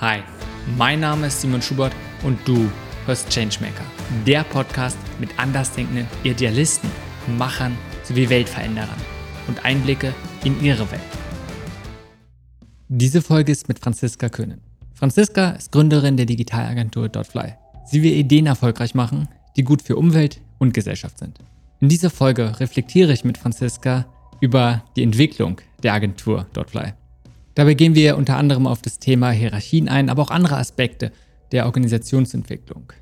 Hi, mein Name ist Simon Schubert und du hörst Changemaker, der Podcast mit andersdenkenden Idealisten, Machern sowie Weltveränderern und Einblicke in ihre Welt. Diese Folge ist mit Franziska Köhnen. Franziska ist Gründerin der Digitalagentur Dotfly. Sie will Ideen erfolgreich machen, die gut für Umwelt und Gesellschaft sind. In dieser Folge reflektiere ich mit Franziska über die Entwicklung der Agentur Dotfly. Dabei gehen wir unter anderem auf das Thema Hierarchien ein, aber auch andere Aspekte der Organisationsentwicklung.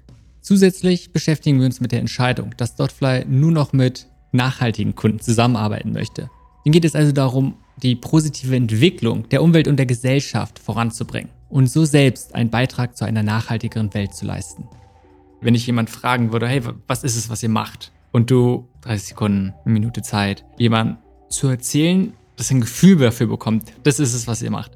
Zusätzlich beschäftigen wir uns mit der Entscheidung, dass Dotfly nur noch mit nachhaltigen Kunden zusammenarbeiten möchte. Ihnen geht es also darum, die positive Entwicklung der Umwelt und der Gesellschaft voranzubringen und so selbst einen Beitrag zu einer nachhaltigeren Welt zu leisten. Wenn ich jemand fragen würde, hey, was ist es, was ihr macht? Und du 30 Sekunden, eine Minute Zeit, jemand zu erzählen, dass er ein Gefühl dafür bekommt. Das ist es, was ihr macht.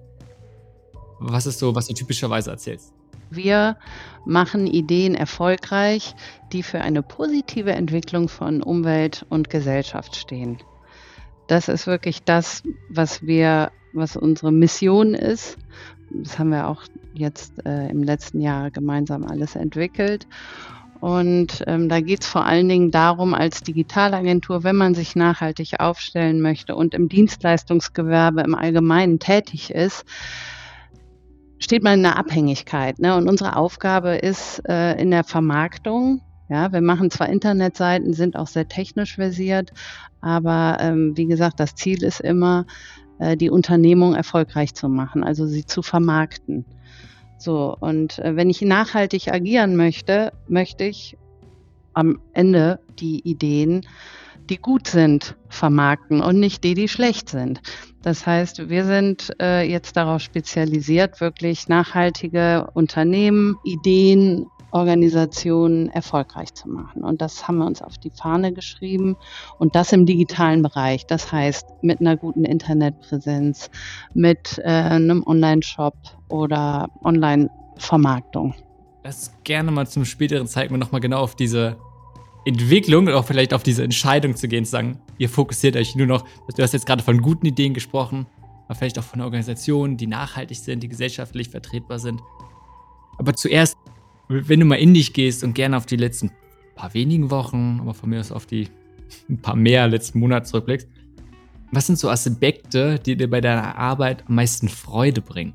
Was ist so, was du typischerweise erzählst? Wir machen Ideen erfolgreich, die für eine positive Entwicklung von Umwelt und Gesellschaft stehen. Das ist wirklich das, was wir, was unsere Mission ist. Das haben wir auch jetzt äh, im letzten Jahr gemeinsam alles entwickelt. Und ähm, da geht es vor allen Dingen darum, als Digitalagentur, wenn man sich nachhaltig aufstellen möchte und im Dienstleistungsgewerbe im Allgemeinen tätig ist, steht man in einer Abhängigkeit. Ne? Und unsere Aufgabe ist äh, in der Vermarktung. Ja, wir machen zwar Internetseiten, sind auch sehr technisch versiert, aber ähm, wie gesagt, das Ziel ist immer, äh, die Unternehmung erfolgreich zu machen, also sie zu vermarkten. So, und äh, wenn ich nachhaltig agieren möchte, möchte ich am Ende die Ideen, die gut sind, vermarkten und nicht die, die schlecht sind. Das heißt, wir sind äh, jetzt darauf spezialisiert, wirklich nachhaltige Unternehmen, Ideen Organisationen erfolgreich zu machen. Und das haben wir uns auf die Fahne geschrieben und das im digitalen Bereich. Das heißt, mit einer guten Internetpräsenz, mit äh, einem Online-Shop oder Online-Vermarktung. Lass gerne mal zum späteren Zeitpunkt nochmal genau auf diese Entwicklung und auch vielleicht auf diese Entscheidung zu gehen, zu sagen, ihr fokussiert euch nur noch, du hast jetzt gerade von guten Ideen gesprochen, aber vielleicht auch von Organisationen, die nachhaltig sind, die gesellschaftlich vertretbar sind. Aber zuerst wenn du mal in dich gehst und gerne auf die letzten paar wenigen Wochen, aber von mir aus auf die ein paar mehr letzten Monate zurückblickst, was sind so Aspekte, die dir bei deiner Arbeit am meisten Freude bringen?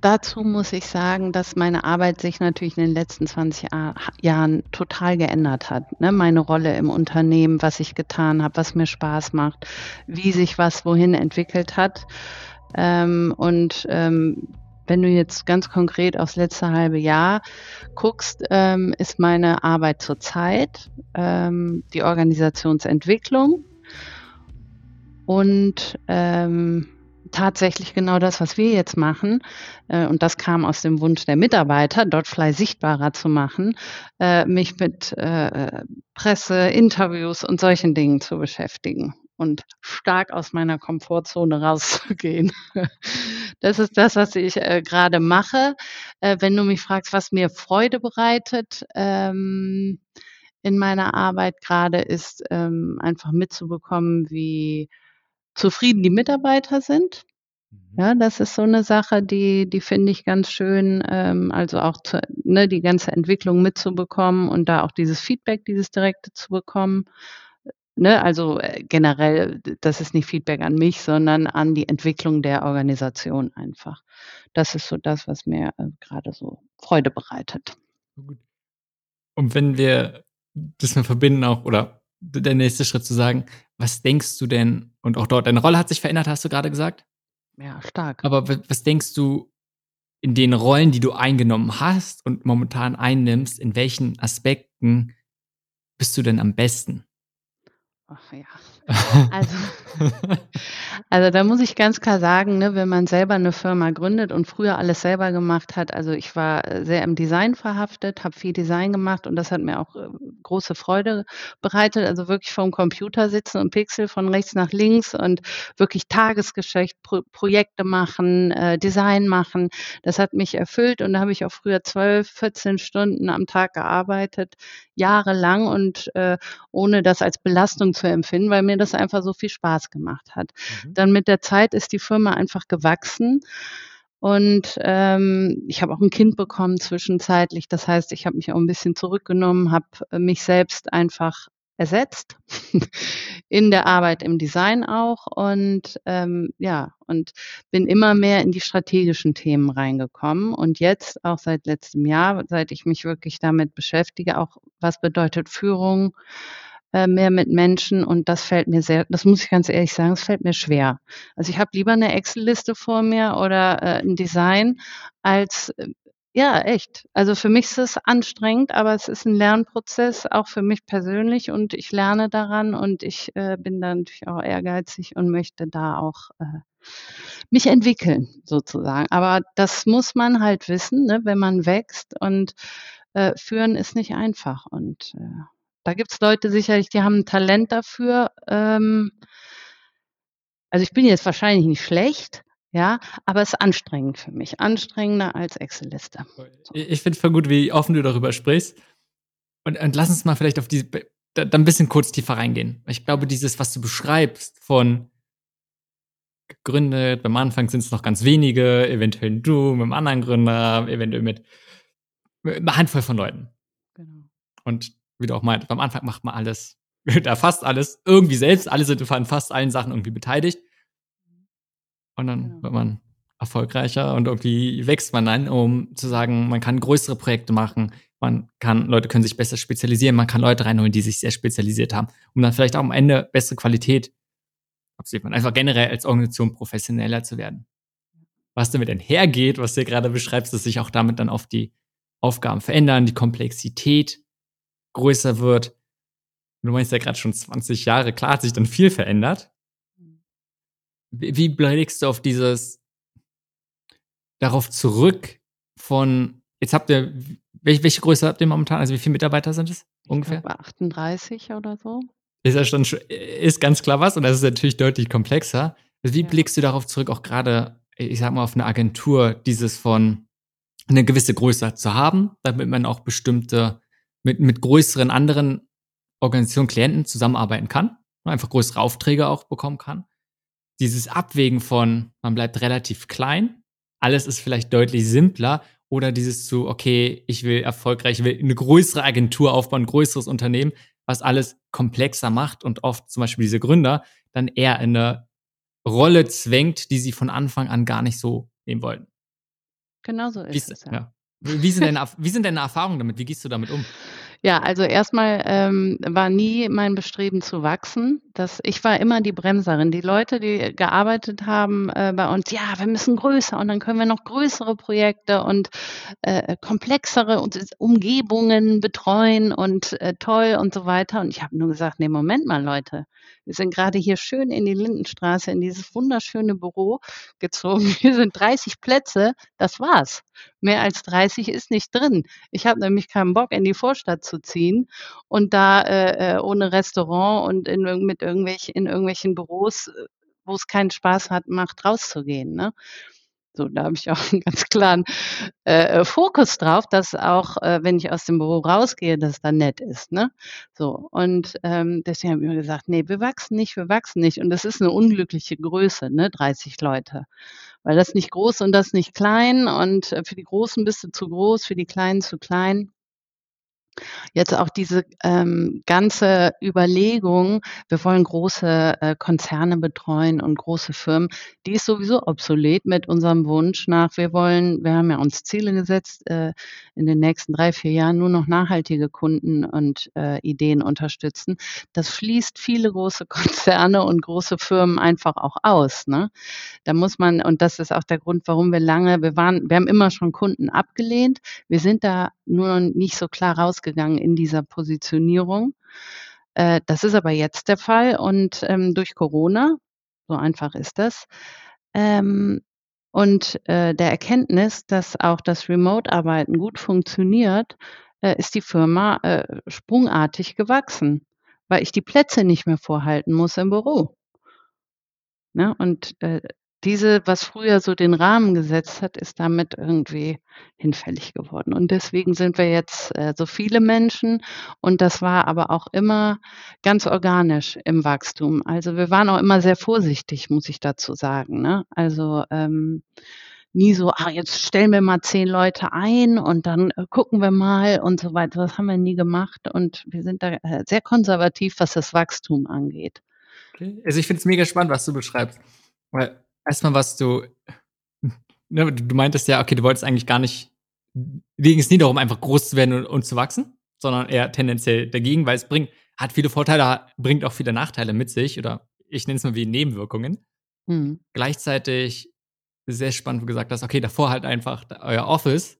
Dazu muss ich sagen, dass meine Arbeit sich natürlich in den letzten 20 Jahren total geändert hat. Ne? Meine Rolle im Unternehmen, was ich getan habe, was mir Spaß macht, wie sich was wohin entwickelt hat. Ähm, und ähm, wenn du jetzt ganz konkret aufs letzte halbe Jahr guckst, ähm, ist meine Arbeit zurzeit ähm, die Organisationsentwicklung und ähm, tatsächlich genau das, was wir jetzt machen. Äh, und das kam aus dem Wunsch der Mitarbeiter, Dotfly sichtbarer zu machen, äh, mich mit äh, Presse, Interviews und solchen Dingen zu beschäftigen und stark aus meiner Komfortzone rauszugehen. Das ist das, was ich äh, gerade mache. Äh, wenn du mich fragst, was mir Freude bereitet ähm, in meiner Arbeit gerade, ist ähm, einfach mitzubekommen, wie zufrieden die Mitarbeiter sind. Mhm. Ja, das ist so eine Sache, die, die finde ich ganz schön, ähm, also auch zu, ne, die ganze Entwicklung mitzubekommen und da auch dieses Feedback, dieses direkte zu bekommen. Ne, also äh, generell, das ist nicht Feedback an mich, sondern an die Entwicklung der Organisation einfach. Das ist so das, was mir äh, gerade so Freude bereitet. Und wenn wir das mal verbinden auch, oder der nächste Schritt zu sagen, was denkst du denn, und auch dort, deine Rolle hat sich verändert, hast du gerade gesagt? Ja, stark. Aber was denkst du in den Rollen, die du eingenommen hast und momentan einnimmst, in welchen Aspekten bist du denn am besten? Ach ja. Also, also da muss ich ganz klar sagen, ne, wenn man selber eine Firma gründet und früher alles selber gemacht hat, also ich war äh, sehr im Design verhaftet, habe viel Design gemacht und das hat mir auch äh, große Freude bereitet. Also wirklich vom Computer sitzen und Pixel von rechts nach links und wirklich Tagesgeschäft, Pro Projekte machen, äh, Design machen. Das hat mich erfüllt und da habe ich auch früher 12, 14 Stunden am Tag gearbeitet, jahrelang und äh, ohne das als Belastung zu empfinden, weil mir das einfach so viel Spaß gemacht hat. Mhm. Dann mit der Zeit ist die Firma einfach gewachsen. Und ähm, ich habe auch ein Kind bekommen zwischenzeitlich. Das heißt, ich habe mich auch ein bisschen zurückgenommen, habe mich selbst einfach ersetzt in der Arbeit im Design auch und ähm, ja und bin immer mehr in die strategischen Themen reingekommen und jetzt auch seit letztem Jahr, seit ich mich wirklich damit beschäftige, auch was bedeutet Führung äh, mehr mit Menschen und das fällt mir sehr, das muss ich ganz ehrlich sagen, es fällt mir schwer. Also ich habe lieber eine Excel-Liste vor mir oder äh, ein Design als äh, ja, echt. Also für mich ist es anstrengend, aber es ist ein Lernprozess, auch für mich persönlich und ich lerne daran und ich äh, bin da natürlich auch ehrgeizig und möchte da auch äh, mich entwickeln, sozusagen. Aber das muss man halt wissen, ne, wenn man wächst und äh, führen ist nicht einfach. Und äh, da gibt's Leute sicherlich, die haben ein Talent dafür. Ähm, also ich bin jetzt wahrscheinlich nicht schlecht, ja, aber es ist anstrengend für mich. Anstrengender als Excel-Liste. Ich finde voll gut, wie offen du darüber sprichst. Und, und lass uns mal vielleicht auf diese, da, da ein bisschen kurz tiefer reingehen. Ich glaube, dieses, was du beschreibst von gegründet, beim Anfang sind es noch ganz wenige, eventuell du mit einem anderen Gründer, eventuell mit, mit einer Handvoll von Leuten. Genau. Und wie du auch meint, beim Anfang macht man alles, da fast alles irgendwie selbst, alle sind an fast allen Sachen irgendwie beteiligt. Und dann genau. wird man erfolgreicher und irgendwie wächst man dann, um zu sagen, man kann größere Projekte machen, man kann, Leute können sich besser spezialisieren, man kann Leute reinholen, die sich sehr spezialisiert haben, um dann vielleicht auch am Ende bessere Qualität, man einfach generell als Organisation professioneller zu werden. Was damit einhergeht, was du gerade beschreibst, dass sich auch damit dann auf die Aufgaben verändern, die Komplexität größer wird. Du meinst ja gerade schon 20 Jahre, klar hat sich dann viel verändert. Wie, blickst du auf dieses, darauf zurück von, jetzt habt ihr, welche, welche Größe habt ihr momentan? Also wie viele Mitarbeiter sind es ungefähr? Ich glaube 38 oder so. Ist ja schon, ist ganz klar was und das ist natürlich deutlich komplexer. Also wie ja. blickst du darauf zurück, auch gerade, ich sag mal, auf eine Agentur, dieses von eine gewisse Größe zu haben, damit man auch bestimmte, mit, mit größeren anderen Organisationen, Klienten zusammenarbeiten kann, einfach größere Aufträge auch bekommen kann dieses Abwägen von, man bleibt relativ klein, alles ist vielleicht deutlich simpler oder dieses zu, okay, ich will erfolgreich, ich will eine größere Agentur aufbauen, ein größeres Unternehmen, was alles komplexer macht und oft zum Beispiel diese Gründer dann eher in eine Rolle zwängt, die sie von Anfang an gar nicht so nehmen wollten. Genau so ist Wie, es. Ja. ja. Wie, sind deine, wie sind deine Erfahrungen damit? Wie gehst du damit um? Ja, also erstmal ähm, war nie mein Bestreben zu wachsen. Das, ich war immer die Bremserin. Die Leute, die gearbeitet haben äh, bei uns, ja, wir müssen größer und dann können wir noch größere Projekte und äh, komplexere Umgebungen betreuen und äh, toll und so weiter. Und ich habe nur gesagt, nee, Moment mal, Leute. Wir sind gerade hier schön in die Lindenstraße, in dieses wunderschöne Büro gezogen. Hier sind 30 Plätze. Das war's. Mehr als 30 ist nicht drin. Ich habe nämlich keinen Bock, in die Vorstadt zu ziehen und da äh, äh ohne Restaurant und in, mit irgendwelch, in irgendwelchen Büros, äh, wo es keinen Spaß hat, macht, rauszugehen. Ne? So, da habe ich auch einen ganz klaren äh, Fokus drauf, dass auch, äh, wenn ich aus dem Büro rausgehe, dass da nett ist. Ne? So, und ähm, deswegen habe ich mir gesagt, nee, wir wachsen nicht, wir wachsen nicht. Und das ist eine unglückliche Größe, ne, 30 Leute. Weil das nicht groß und das nicht klein. Und äh, für die Großen bist du zu groß, für die Kleinen zu klein. Jetzt auch diese ähm, ganze Überlegung, wir wollen große äh, Konzerne betreuen und große Firmen, die ist sowieso obsolet mit unserem Wunsch nach, wir wollen, wir haben ja uns Ziele gesetzt, äh, in den nächsten drei, vier Jahren nur noch nachhaltige Kunden und äh, Ideen unterstützen. Das schließt viele große Konzerne und große Firmen einfach auch aus. Ne? Da muss man, und das ist auch der Grund, warum wir lange, wir waren, wir haben immer schon Kunden abgelehnt. Wir sind da nur noch nicht so klar rausgegangen in dieser Positionierung. Äh, das ist aber jetzt der Fall und ähm, durch Corona, so einfach ist das, ähm, und äh, der Erkenntnis, dass auch das Remote-Arbeiten gut funktioniert, äh, ist die Firma äh, sprungartig gewachsen, weil ich die Plätze nicht mehr vorhalten muss im Büro. Ne? Und äh, diese, was früher so den Rahmen gesetzt hat, ist damit irgendwie hinfällig geworden. Und deswegen sind wir jetzt äh, so viele Menschen. Und das war aber auch immer ganz organisch im Wachstum. Also wir waren auch immer sehr vorsichtig, muss ich dazu sagen. Ne? Also ähm, nie so, ah, jetzt stellen wir mal zehn Leute ein und dann äh, gucken wir mal und so weiter. Das haben wir nie gemacht und wir sind da äh, sehr konservativ, was das Wachstum angeht. Okay. Also ich finde es mega spannend, was du beschreibst. Weil erstmal, was du, ne, du meintest ja, okay, du wolltest eigentlich gar nicht, ging es nie darum, einfach groß zu werden und, und zu wachsen, sondern eher tendenziell dagegen, weil es bringt, hat viele Vorteile, bringt auch viele Nachteile mit sich oder ich nenne es mal wie Nebenwirkungen. Mhm. Gleichzeitig sehr spannend, wo du gesagt hast, okay, davor halt einfach euer Office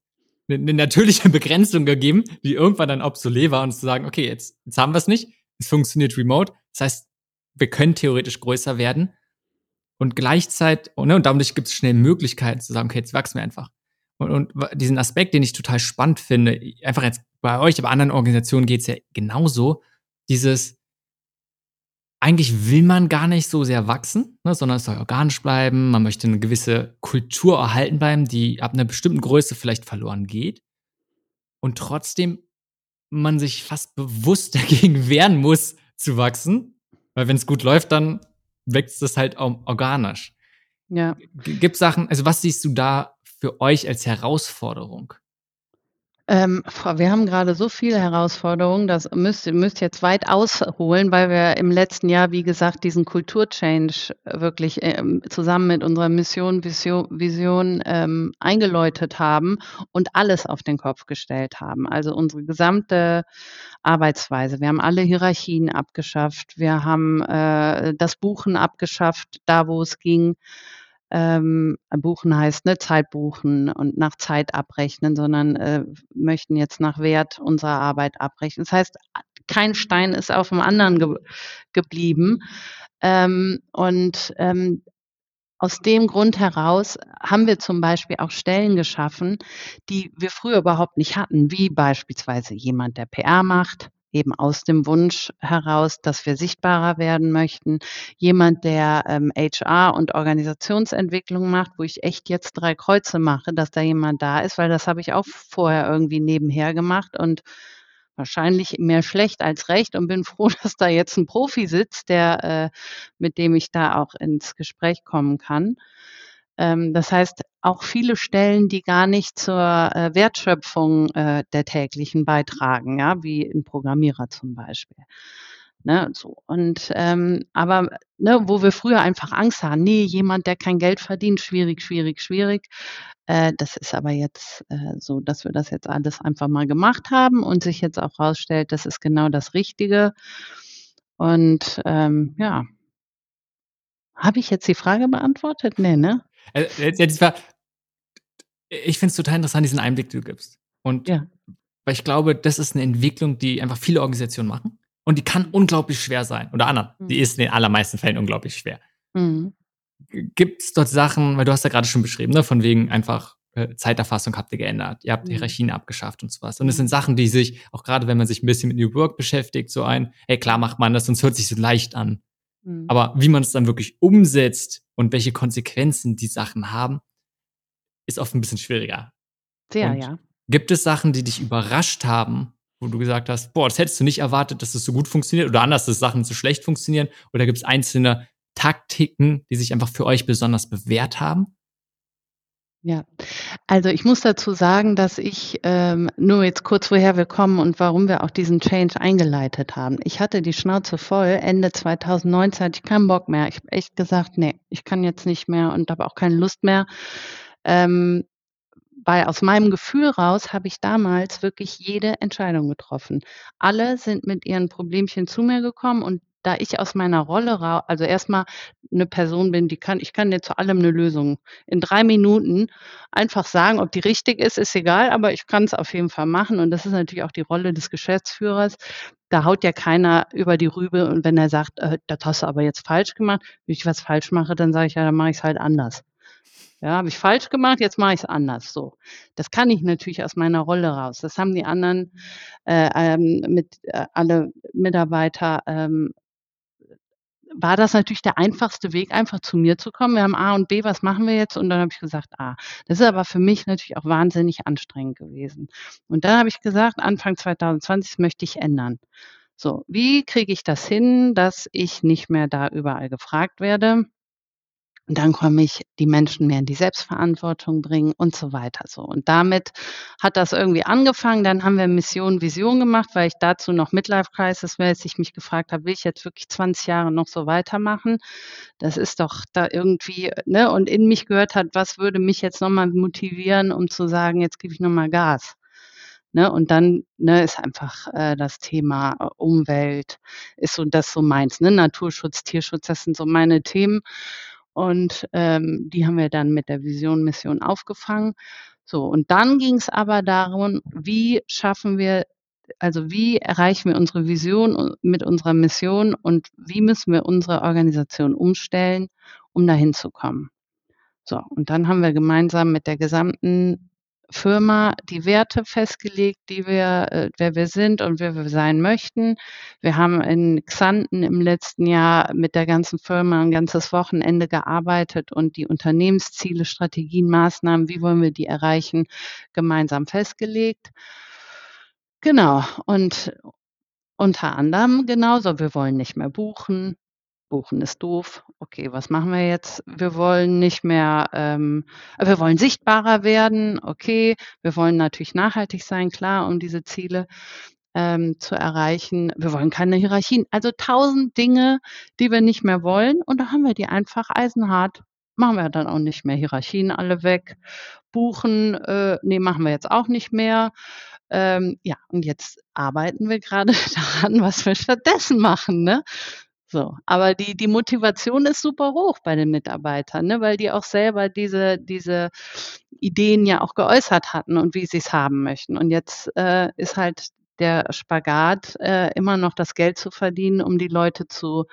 eine, eine natürliche Begrenzung gegeben, die irgendwann dann obsolet war und zu sagen, okay, jetzt, jetzt haben wir es nicht, es funktioniert remote. Das heißt, wir können theoretisch größer werden. Und gleichzeitig, oh, ne, und dadurch gibt es schnell Möglichkeiten zu sagen, okay, jetzt wachsen wir einfach. Und, und diesen Aspekt, den ich total spannend finde, einfach jetzt bei euch, aber anderen Organisationen geht es ja genauso, dieses, eigentlich will man gar nicht so sehr wachsen, ne, sondern es soll organisch bleiben. Man möchte eine gewisse Kultur erhalten bleiben, die ab einer bestimmten Größe vielleicht verloren geht. Und trotzdem man sich fast bewusst dagegen wehren muss, zu wachsen. Weil wenn es gut läuft, dann wächst es halt auch organisch. Ja. Gibt Sachen, also was siehst du da für euch als Herausforderung? Ähm, wir haben gerade so viele Herausforderungen, das müsst, müsst jetzt weit ausholen, weil wir im letzten Jahr, wie gesagt, diesen Kulturchange wirklich ähm, zusammen mit unserer Mission, Vision, Vision ähm, eingeläutet haben und alles auf den Kopf gestellt haben. Also unsere gesamte Arbeitsweise. Wir haben alle Hierarchien abgeschafft. Wir haben äh, das Buchen abgeschafft, da wo es ging ähm, buchen heißt, ne, Zeit buchen und nach Zeit abrechnen, sondern äh, möchten jetzt nach Wert unserer Arbeit abrechnen. Das heißt, kein Stein ist auf dem anderen ge geblieben. Ähm, und ähm, aus dem Grund heraus haben wir zum Beispiel auch Stellen geschaffen, die wir früher überhaupt nicht hatten, wie beispielsweise jemand, der PR macht, eben aus dem Wunsch heraus, dass wir sichtbarer werden möchten. Jemand, der ähm, HR und Organisationsentwicklung macht, wo ich echt jetzt drei Kreuze mache, dass da jemand da ist, weil das habe ich auch vorher irgendwie nebenher gemacht und wahrscheinlich mehr schlecht als recht und bin froh, dass da jetzt ein Profi sitzt, der äh, mit dem ich da auch ins Gespräch kommen kann. Ähm, das heißt, auch viele Stellen, die gar nicht zur äh, Wertschöpfung äh, der täglichen beitragen, ja, wie ein Programmierer zum Beispiel. Ne, so. Und ähm, aber ne, wo wir früher einfach Angst haben, nee, jemand, der kein Geld verdient, schwierig, schwierig, schwierig. Äh, das ist aber jetzt äh, so, dass wir das jetzt alles einfach mal gemacht haben und sich jetzt auch rausstellt, das ist genau das Richtige. Und ähm, ja, habe ich jetzt die Frage beantwortet? Nee, ne? Äh, ich finde es total interessant, diesen Einblick, den du gibst. Und ja. weil ich glaube, das ist eine Entwicklung, die einfach viele Organisationen machen. Und die kann unglaublich schwer sein. Oder anderen. Mhm. Die ist in den allermeisten Fällen unglaublich schwer. Mhm. Gibt es dort Sachen, weil du hast ja gerade schon beschrieben, ne, von wegen einfach äh, Zeiterfassung habt ihr geändert, ihr habt mhm. Hierarchien abgeschafft und sowas. Und es sind mhm. Sachen, die sich, auch gerade wenn man sich ein bisschen mit New Work beschäftigt, so ein, hey, klar macht man das, sonst hört sich so leicht an. Mhm. Aber wie man es dann wirklich umsetzt und welche Konsequenzen die Sachen haben, ist oft ein bisschen schwieriger. Sehr, und ja. Gibt es Sachen, die dich überrascht haben, wo du gesagt hast, boah, das hättest du nicht erwartet, dass es das so gut funktioniert oder anders, dass Sachen so schlecht funktionieren? Oder gibt es einzelne Taktiken, die sich einfach für euch besonders bewährt haben? Ja, also ich muss dazu sagen, dass ich ähm, nur jetzt kurz woher wir kommen und warum wir auch diesen Change eingeleitet haben. Ich hatte die Schnauze voll. Ende 2019 hatte ich keinen Bock mehr. Ich habe echt gesagt, nee, ich kann jetzt nicht mehr und habe auch keine Lust mehr. Ähm, weil aus meinem Gefühl raus habe ich damals wirklich jede Entscheidung getroffen. Alle sind mit ihren Problemchen zu mir gekommen und da ich aus meiner Rolle raus, also erstmal eine Person bin, die kann, ich kann dir zu allem eine Lösung in drei Minuten einfach sagen, ob die richtig ist, ist egal, aber ich kann es auf jeden Fall machen. Und das ist natürlich auch die Rolle des Geschäftsführers. Da haut ja keiner über die Rübe und wenn er sagt, äh, das hast du aber jetzt falsch gemacht, wenn ich was falsch mache, dann sage ich ja, dann mache ich es halt anders. Ja, habe ich falsch gemacht, jetzt mache ich es anders. So, das kann ich natürlich aus meiner Rolle raus. Das haben die anderen äh, ähm, mit äh, alle Mitarbeiter ähm, war das natürlich der einfachste Weg, einfach zu mir zu kommen. Wir haben A und B, was machen wir jetzt? Und dann habe ich gesagt, A. Das ist aber für mich natürlich auch wahnsinnig anstrengend gewesen. Und dann habe ich gesagt, Anfang 2020 möchte ich ändern. So, wie kriege ich das hin, dass ich nicht mehr da überall gefragt werde? Und dann komme ich die Menschen mehr in die Selbstverantwortung bringen und so weiter so. Und damit hat das irgendwie angefangen. Dann haben wir Mission, Vision gemacht, weil ich dazu noch Midlife Crisis mäßig mich gefragt habe, will ich jetzt wirklich 20 Jahre noch so weitermachen? Das ist doch da irgendwie, ne? Und in mich gehört hat, was würde mich jetzt nochmal motivieren, um zu sagen, jetzt gebe ich nochmal Gas. Ne, und dann ne, ist einfach äh, das Thema äh, Umwelt, ist so das so meins, ne? Naturschutz, Tierschutz, das sind so meine Themen. Und ähm, die haben wir dann mit der Vision Mission aufgefangen. So, und dann ging es aber darum, wie schaffen wir, also wie erreichen wir unsere Vision mit unserer Mission und wie müssen wir unsere Organisation umstellen, um dahin zu kommen. So, und dann haben wir gemeinsam mit der gesamten Firma die Werte festgelegt, die wir, äh, wer wir sind und wer wir sein möchten. Wir haben in Xanten im letzten Jahr mit der ganzen Firma ein ganzes Wochenende gearbeitet und die Unternehmensziele, Strategien, Maßnahmen, wie wollen wir die erreichen, gemeinsam festgelegt. Genau. Und unter anderem genauso, wir wollen nicht mehr buchen, Buchen ist doof. Okay, was machen wir jetzt? Wir wollen nicht mehr, ähm, wir wollen sichtbarer werden. Okay, wir wollen natürlich nachhaltig sein, klar, um diese Ziele ähm, zu erreichen. Wir wollen keine Hierarchien. Also tausend Dinge, die wir nicht mehr wollen. Und da haben wir die einfach eisenhart. Machen wir dann auch nicht mehr. Hierarchien alle weg. Buchen, äh, nee, machen wir jetzt auch nicht mehr. Ähm, ja, und jetzt arbeiten wir gerade daran, was wir stattdessen machen. Ne? So, aber die, die Motivation ist super hoch bei den Mitarbeitern, ne, weil die auch selber diese, diese Ideen ja auch geäußert hatten und wie sie es haben möchten. Und jetzt äh, ist halt der Spagat, äh, immer noch das Geld zu verdienen, um die Leute zu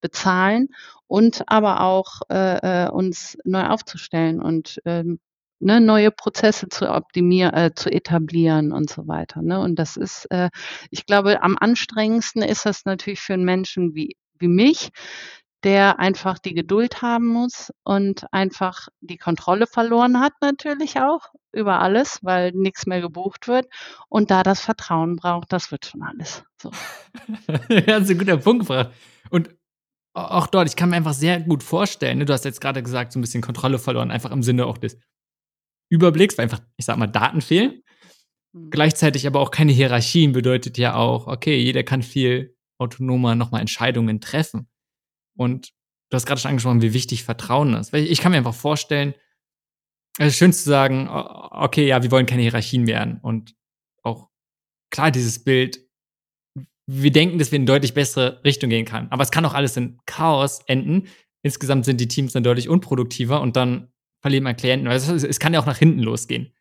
bezahlen und aber auch äh, äh uns neu aufzustellen und ähm, ne, neue Prozesse zu optimieren, äh, zu etablieren und so weiter. Ne? Und das ist, äh, ich glaube, am anstrengendsten ist das natürlich für einen Menschen wie wie mich, der einfach die Geduld haben muss und einfach die Kontrolle verloren hat natürlich auch über alles, weil nichts mehr gebucht wird und da das Vertrauen braucht, das wird schon alles. So. das ist ein guter Punkt gebracht. Und auch dort, ich kann mir einfach sehr gut vorstellen, ne, du hast jetzt gerade gesagt, so ein bisschen Kontrolle verloren, einfach im Sinne auch des Überblicks, weil einfach, ich sag mal, Daten fehlen. Mhm. Gleichzeitig aber auch keine Hierarchien bedeutet ja auch, okay, jeder kann viel autonomer nochmal Entscheidungen treffen. Und du hast gerade schon angesprochen, wie wichtig Vertrauen ist. Weil ich kann mir einfach vorstellen, es ist schön zu sagen, okay, ja, wir wollen keine Hierarchien werden. Und auch klar, dieses Bild, wir denken, dass wir in eine deutlich bessere Richtung gehen kann. Aber es kann auch alles in Chaos enden. Insgesamt sind die Teams dann deutlich unproduktiver und dann verlieren wir Klienten. Also es, kann ja auch nach hinten losgehen.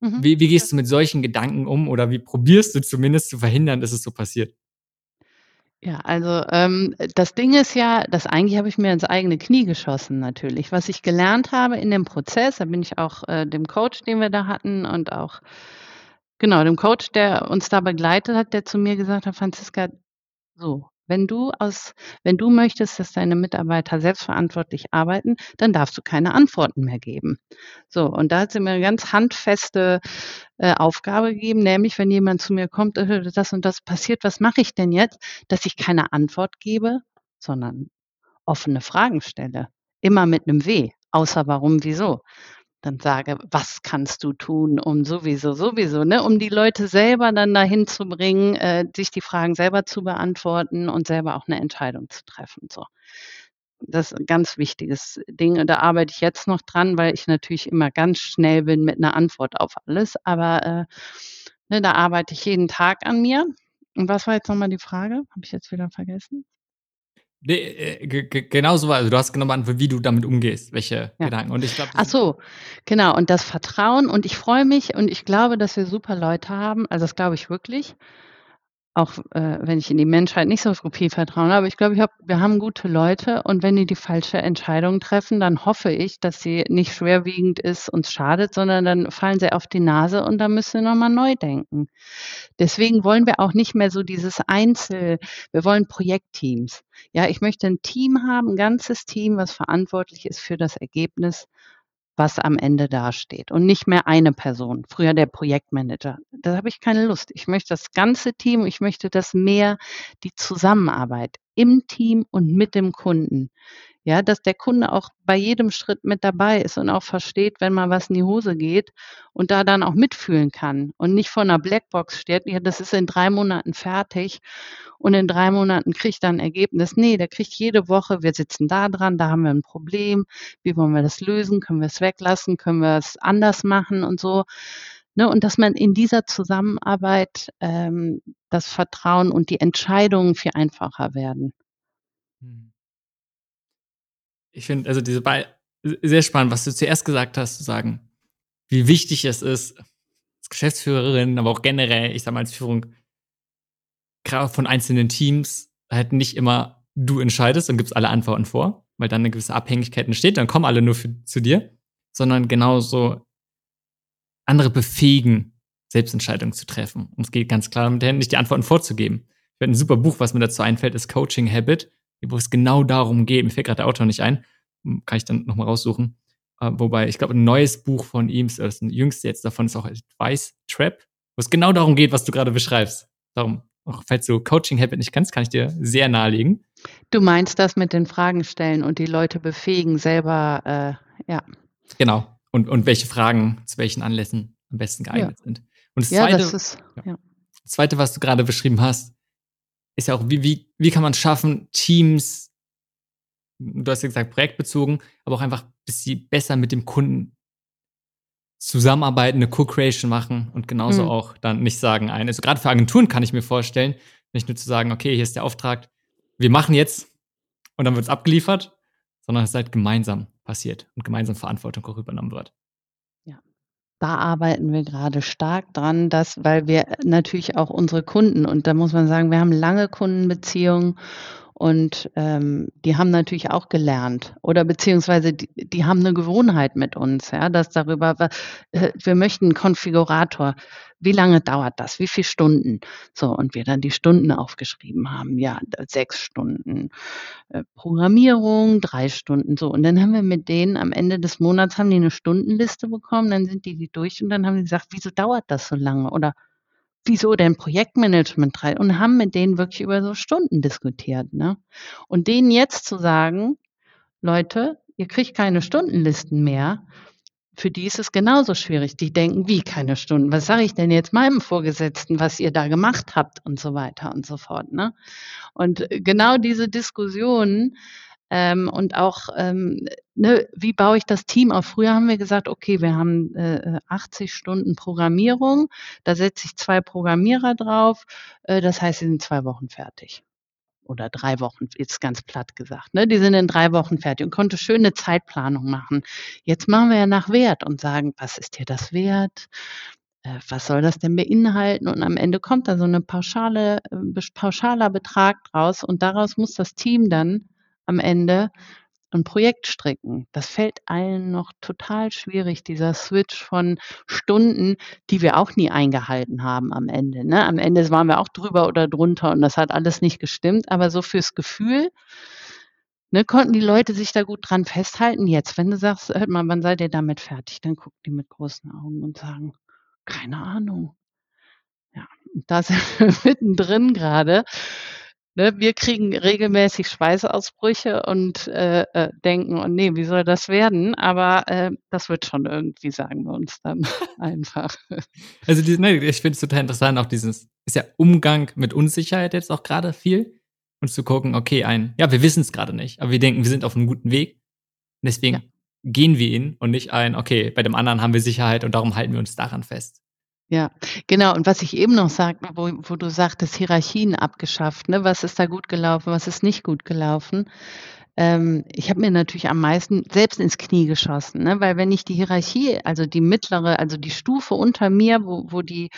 Mhm. Wie, wie gehst du mit solchen Gedanken um oder wie probierst du zumindest zu verhindern, dass es so passiert? Ja, also ähm, das Ding ist ja, das eigentlich habe ich mir ins eigene Knie geschossen natürlich. Was ich gelernt habe in dem Prozess, da bin ich auch äh, dem Coach, den wir da hatten und auch genau dem Coach, der uns da begleitet hat, der zu mir gesagt hat, Franziska, so, wenn du aus, wenn du möchtest, dass deine Mitarbeiter selbstverantwortlich arbeiten, dann darfst du keine Antworten mehr geben. So, und da hat sie mir eine ganz handfeste äh, Aufgabe gegeben, nämlich wenn jemand zu mir kommt, äh, das und das passiert, was mache ich denn jetzt, dass ich keine Antwort gebe, sondern offene Fragen stelle. Immer mit einem W, außer warum, wieso dann sage, was kannst du tun, um sowieso, sowieso, ne, um die Leute selber dann dahin zu bringen, äh, sich die Fragen selber zu beantworten und selber auch eine Entscheidung zu treffen. So. Das ist ein ganz wichtiges Ding. Und da arbeite ich jetzt noch dran, weil ich natürlich immer ganz schnell bin mit einer Antwort auf alles. Aber äh, ne, da arbeite ich jeden Tag an mir. Und was war jetzt nochmal die Frage? Habe ich jetzt wieder vergessen? Nee, äh, genau so war. Also du hast genau beantwortet, wie du damit umgehst, welche ja. Gedanken. Und ich glaube. Ach so, genau. Und das Vertrauen. Und ich freue mich und ich glaube, dass wir super Leute haben. Also das glaube ich wirklich auch äh, wenn ich in die Menschheit nicht so viel vertraue, aber ich glaube, ich hab, wir haben gute Leute und wenn die die falsche Entscheidung treffen, dann hoffe ich, dass sie nicht schwerwiegend ist, uns schadet, sondern dann fallen sie auf die Nase und dann müssen wir nochmal neu denken. Deswegen wollen wir auch nicht mehr so dieses Einzel, wir wollen Projektteams. Ja, ich möchte ein Team haben, ein ganzes Team, was verantwortlich ist für das Ergebnis was am Ende dasteht und nicht mehr eine Person, früher der Projektmanager. Da habe ich keine Lust. Ich möchte das ganze Team, ich möchte das mehr die Zusammenarbeit im Team und mit dem Kunden. Ja, dass der Kunde auch bei jedem Schritt mit dabei ist und auch versteht, wenn mal was in die Hose geht und da dann auch mitfühlen kann und nicht vor einer Blackbox steht, ja, das ist in drei Monaten fertig und in drei Monaten kriegt er ein Ergebnis. Nee, der kriegt jede Woche, wir sitzen da dran, da haben wir ein Problem, wie wollen wir das lösen, können wir es weglassen, können wir es anders machen und so. Ne, und dass man in dieser Zusammenarbeit ähm, das Vertrauen und die Entscheidungen viel einfacher werden. Hm. Ich finde also diese Be sehr spannend, was du zuerst gesagt hast, zu sagen, wie wichtig es ist, als Geschäftsführerin, aber auch generell, ich sage mal als Führung, gerade von einzelnen Teams, halt nicht immer du entscheidest und gibst alle Antworten vor, weil dann eine gewisse Abhängigkeit entsteht, dann kommen alle nur für, zu dir, sondern genauso andere befähigen, Selbstentscheidungen zu treffen. Und es geht ganz klar damit her, nicht die Antworten vorzugeben. Ich werde ein super Buch, was mir dazu einfällt, ist Coaching Habit, wo es genau darum geht. Mir fällt gerade der Autor nicht ein, hm, kann ich dann nochmal raussuchen. Uh, wobei, ich glaube, ein neues Buch von ihm, das jüngste jetzt davon, ist auch Advice Trap, wo es genau darum geht, was du gerade beschreibst. Darum, auch falls du Coaching Habit nicht kannst, kann ich dir sehr nahelegen. Du meinst das mit den Fragen stellen und die Leute befähigen, selber, äh, ja. Genau und, und welche Fragen zu welchen Anlässen am besten geeignet ja. sind. Und das, ja, zweite, das, ist, ja. das zweite, was du gerade beschrieben hast, ist ja auch, wie, wie, wie kann man schaffen, Teams, du hast ja gesagt, projektbezogen, aber auch einfach, dass sie besser mit dem Kunden zusammenarbeiten, eine Co-Creation machen und genauso mhm. auch dann nicht sagen, ein. Also gerade für Agenturen kann ich mir vorstellen, nicht nur zu sagen, okay, hier ist der Auftrag, wir machen jetzt und dann wird es abgeliefert, sondern es halt gemeinsam passiert und gemeinsam Verantwortung auch übernommen wird. Da arbeiten wir gerade stark dran, dass, weil wir natürlich auch unsere Kunden, und da muss man sagen, wir haben lange Kundenbeziehungen und ähm, die haben natürlich auch gelernt oder beziehungsweise die, die haben eine Gewohnheit mit uns, ja, dass darüber, äh, wir möchten einen Konfigurator. Wie lange dauert das? Wie viele Stunden? So, und wir dann die Stunden aufgeschrieben haben. Ja, sechs Stunden äh, Programmierung, drei Stunden so. Und dann haben wir mit denen am Ende des Monats haben die eine Stundenliste bekommen, dann sind die die durch und dann haben die gesagt, wieso dauert das so lange? Oder wieso denn Projektmanagement rein und haben mit denen wirklich über so Stunden diskutiert. Ne? Und denen jetzt zu sagen, Leute, ihr kriegt keine Stundenlisten mehr, für die ist es genauso schwierig. Die denken, wie keine Stunden? Was sage ich denn jetzt meinem Vorgesetzten, was ihr da gemacht habt und so weiter und so fort. Ne? Und genau diese Diskussionen ähm, und auch, ähm, ne, wie baue ich das Team auf? Früher haben wir gesagt, okay, wir haben äh, 80 Stunden Programmierung, da setze ich zwei Programmierer drauf, äh, das heißt, sie sind zwei Wochen fertig oder drei Wochen, jetzt ganz platt gesagt. Ne? Die sind in drei Wochen fertig und konnte schöne Zeitplanung machen. Jetzt machen wir ja nach Wert und sagen, was ist dir das wert? Äh, was soll das denn beinhalten? Und am Ende kommt da so eine pauschale, äh, pauschaler Betrag draus und daraus muss das Team dann am Ende ein Projekt stricken. Das fällt allen noch total schwierig, dieser Switch von Stunden, die wir auch nie eingehalten haben am Ende. Ne? Am Ende waren wir auch drüber oder drunter und das hat alles nicht gestimmt, aber so fürs Gefühl ne, konnten die Leute sich da gut dran festhalten. Jetzt, wenn du sagst, hört mal, wann seid ihr damit fertig, dann gucken die mit großen Augen und sagen, keine Ahnung. Ja, da sind wir mittendrin gerade. Ne, wir kriegen regelmäßig Schweißausbrüche und äh, äh, denken, oh nee, wie soll das werden? Aber äh, das wird schon irgendwie, sagen wir uns dann einfach. Also die, ne, ich finde es total interessant, auch dieses, ist ja Umgang mit Unsicherheit jetzt auch gerade viel. Und zu gucken, okay, ein, ja, wir wissen es gerade nicht, aber wir denken, wir sind auf einem guten Weg. Und deswegen ja. gehen wir ihn und nicht ein, okay, bei dem anderen haben wir Sicherheit und darum halten wir uns daran fest. Ja, genau. Und was ich eben noch sagte, wo, wo du sagtest, Hierarchien abgeschafft, ne? was ist da gut gelaufen, was ist nicht gut gelaufen. Ähm, ich habe mir natürlich am meisten selbst ins Knie geschossen, ne? weil wenn ich die Hierarchie, also die mittlere, also die Stufe unter mir, wo, wo die,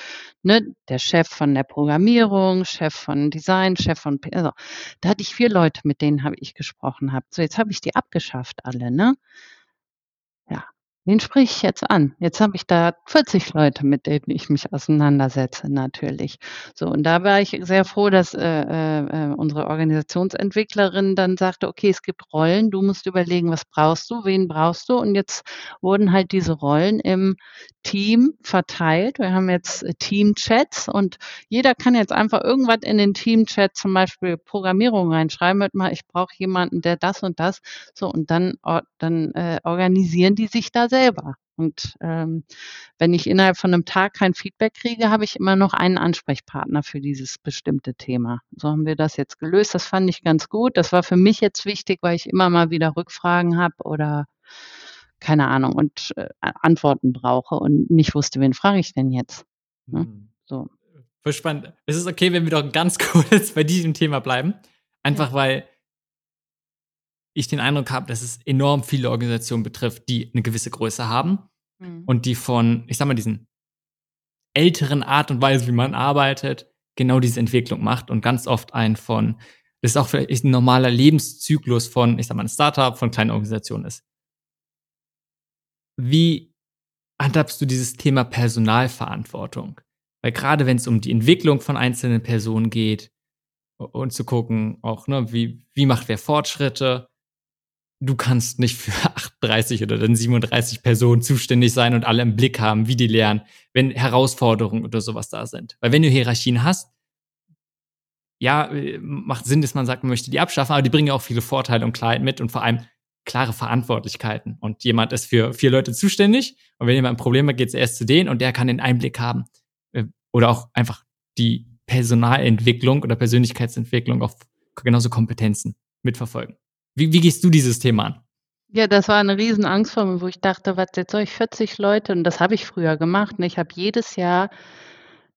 ne, der Chef von der Programmierung, Chef von Design, Chef von, also, da hatte ich vier Leute, mit denen habe ich gesprochen habe. So, jetzt habe ich die abgeschafft alle, ne? Ja, Den spreche ich jetzt an. Jetzt habe ich da 40 Leute, mit denen ich mich auseinandersetze, natürlich. So, und da war ich sehr froh, dass äh, äh, äh, unsere Organisationsentwicklerin dann sagte, okay, es gibt Rollen, du musst überlegen, was brauchst du, wen brauchst du? Und jetzt wurden halt diese Rollen im Team verteilt. Wir haben jetzt äh, Teamchats und jeder kann jetzt einfach irgendwas in den Teamchat, zum Beispiel Programmierung reinschreiben, mit mal, ich brauche jemanden, der das und das. So, und dann, dann äh, organisieren die sich da selber. Und ähm, wenn ich innerhalb von einem Tag kein Feedback kriege, habe ich immer noch einen Ansprechpartner für dieses bestimmte Thema. So haben wir das jetzt gelöst. Das fand ich ganz gut. Das war für mich jetzt wichtig, weil ich immer mal wieder Rückfragen habe oder keine Ahnung und äh, Antworten brauche und nicht wusste, wen frage ich denn jetzt. Ne? Hm. So. Voll spannend. Es ist okay, wenn wir doch ganz kurz bei diesem Thema bleiben. Einfach ja. weil ich den Eindruck habe, dass es enorm viele Organisationen betrifft, die eine gewisse Größe haben mhm. und die von, ich sag mal, diesen älteren Art und Weise, wie man arbeitet, genau diese Entwicklung macht und ganz oft ein von, das ist auch vielleicht ein normaler Lebenszyklus von, ich sag mal, ein Startup, von kleinen Organisationen ist. Wie handhabst du dieses Thema Personalverantwortung? Weil gerade wenn es um die Entwicklung von einzelnen Personen geht und zu gucken, auch, ne, wie, wie macht wer Fortschritte, du kannst nicht für 38 oder dann 37 Personen zuständig sein und alle im Blick haben, wie die lernen, wenn Herausforderungen oder sowas da sind. Weil wenn du Hierarchien hast, ja, äh, macht Sinn, dass man sagt, man möchte die abschaffen, aber die bringen ja auch viele Vorteile und Klarheit mit und vor allem klare Verantwortlichkeiten. Und jemand ist für vier Leute zuständig und wenn jemand ein Problem hat, geht es erst zu denen und der kann den Einblick haben. Äh, oder auch einfach die Personalentwicklung oder Persönlichkeitsentwicklung auf genauso Kompetenzen mitverfolgen. Wie, wie gehst du dieses Thema an? Ja, das war eine Riesenangst vor mir, wo ich dachte, was, jetzt soll ich 40 Leute, und das habe ich früher gemacht. Ne? Ich habe jedes Jahr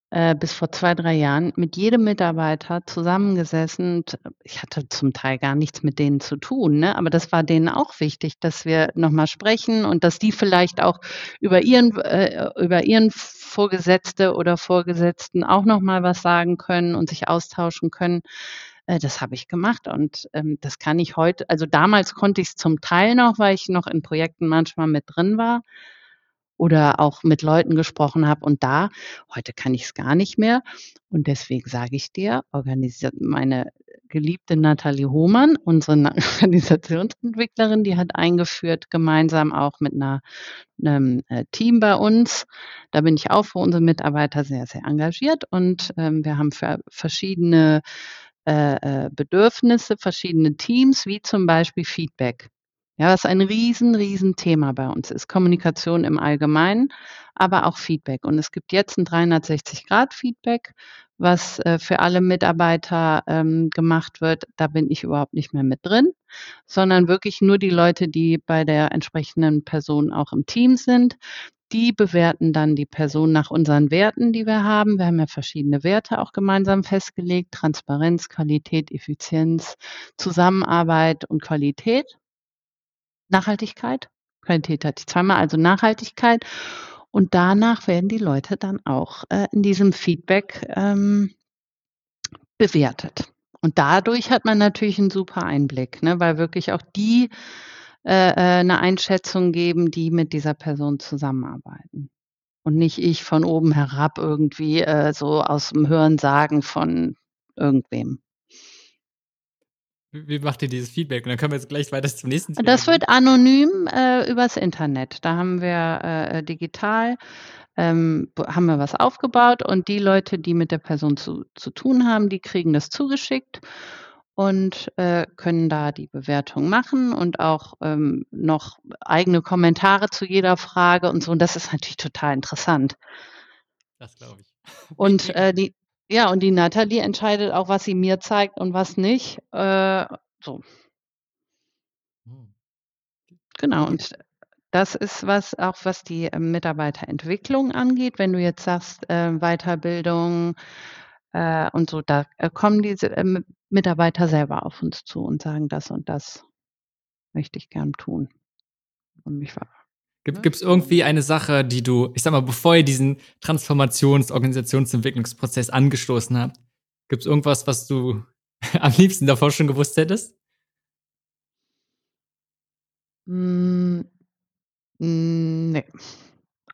äh, bis vor zwei, drei Jahren mit jedem Mitarbeiter zusammengesessen. Ich hatte zum Teil gar nichts mit denen zu tun, ne? aber das war denen auch wichtig, dass wir nochmal sprechen und dass die vielleicht auch über ihren, äh, über ihren Vorgesetzte oder Vorgesetzten auch nochmal was sagen können und sich austauschen können. Äh, das habe ich gemacht und ähm, das kann ich heute, also damals konnte ich es zum Teil noch, weil ich noch in Projekten manchmal mit drin war oder auch mit Leuten gesprochen habe und da, heute kann ich es gar nicht mehr. Und deswegen sage ich dir, organisiert meine geliebte Nathalie Hohmann, unsere Organisationsentwicklerin, die hat eingeführt, gemeinsam auch mit einer, einem äh, Team bei uns. Da bin ich auch für unsere Mitarbeiter sehr, sehr engagiert und ähm, wir haben für verschiedene äh, äh, Bedürfnisse, verschiedene Teams, wie zum Beispiel Feedback. Ja, was ein riesen, riesen Thema bei uns ist. Kommunikation im Allgemeinen, aber auch Feedback. Und es gibt jetzt ein 360-Grad-Feedback, was äh, für alle Mitarbeiter ähm, gemacht wird. Da bin ich überhaupt nicht mehr mit drin, sondern wirklich nur die Leute, die bei der entsprechenden Person auch im Team sind. Die bewerten dann die Person nach unseren Werten, die wir haben. Wir haben ja verschiedene Werte auch gemeinsam festgelegt. Transparenz, Qualität, Effizienz, Zusammenarbeit und Qualität. Nachhaltigkeit. Qualität hatte ich zweimal, also Nachhaltigkeit. Und danach werden die Leute dann auch äh, in diesem Feedback ähm, bewertet. Und dadurch hat man natürlich einen super Einblick, ne, weil wirklich auch die äh, äh, eine Einschätzung geben, die mit dieser Person zusammenarbeiten. Und nicht ich von oben herab irgendwie äh, so aus dem Hörensagen von irgendwem. Wie macht ihr dieses Feedback? Und dann können wir jetzt gleich weiter zum nächsten Thema. Das wird anonym äh, übers Internet. Da haben wir äh, digital ähm, haben wir was aufgebaut und die Leute, die mit der Person zu, zu tun haben, die kriegen das zugeschickt und äh, können da die Bewertung machen und auch ähm, noch eigene Kommentare zu jeder Frage und so. Und das ist natürlich total interessant. Das glaube ich. Und äh, die, ja, und die Nathalie entscheidet auch, was sie mir zeigt und was nicht. Äh, so. Hm. Genau. Und das ist was auch, was die äh, Mitarbeiterentwicklung angeht. Wenn du jetzt sagst, äh, Weiterbildung, äh, und so, da äh, kommen diese äh, Mitarbeiter selber auf uns zu und sagen, das und das möchte ich gern tun. Und mich war. Gibt es irgendwie eine Sache, die du, ich sag mal, bevor ihr diesen Transformations-, Organisationsentwicklungsprozess angestoßen habt, gibt es irgendwas, was du am liebsten davor schon gewusst hättest? Hm, Hm, ne.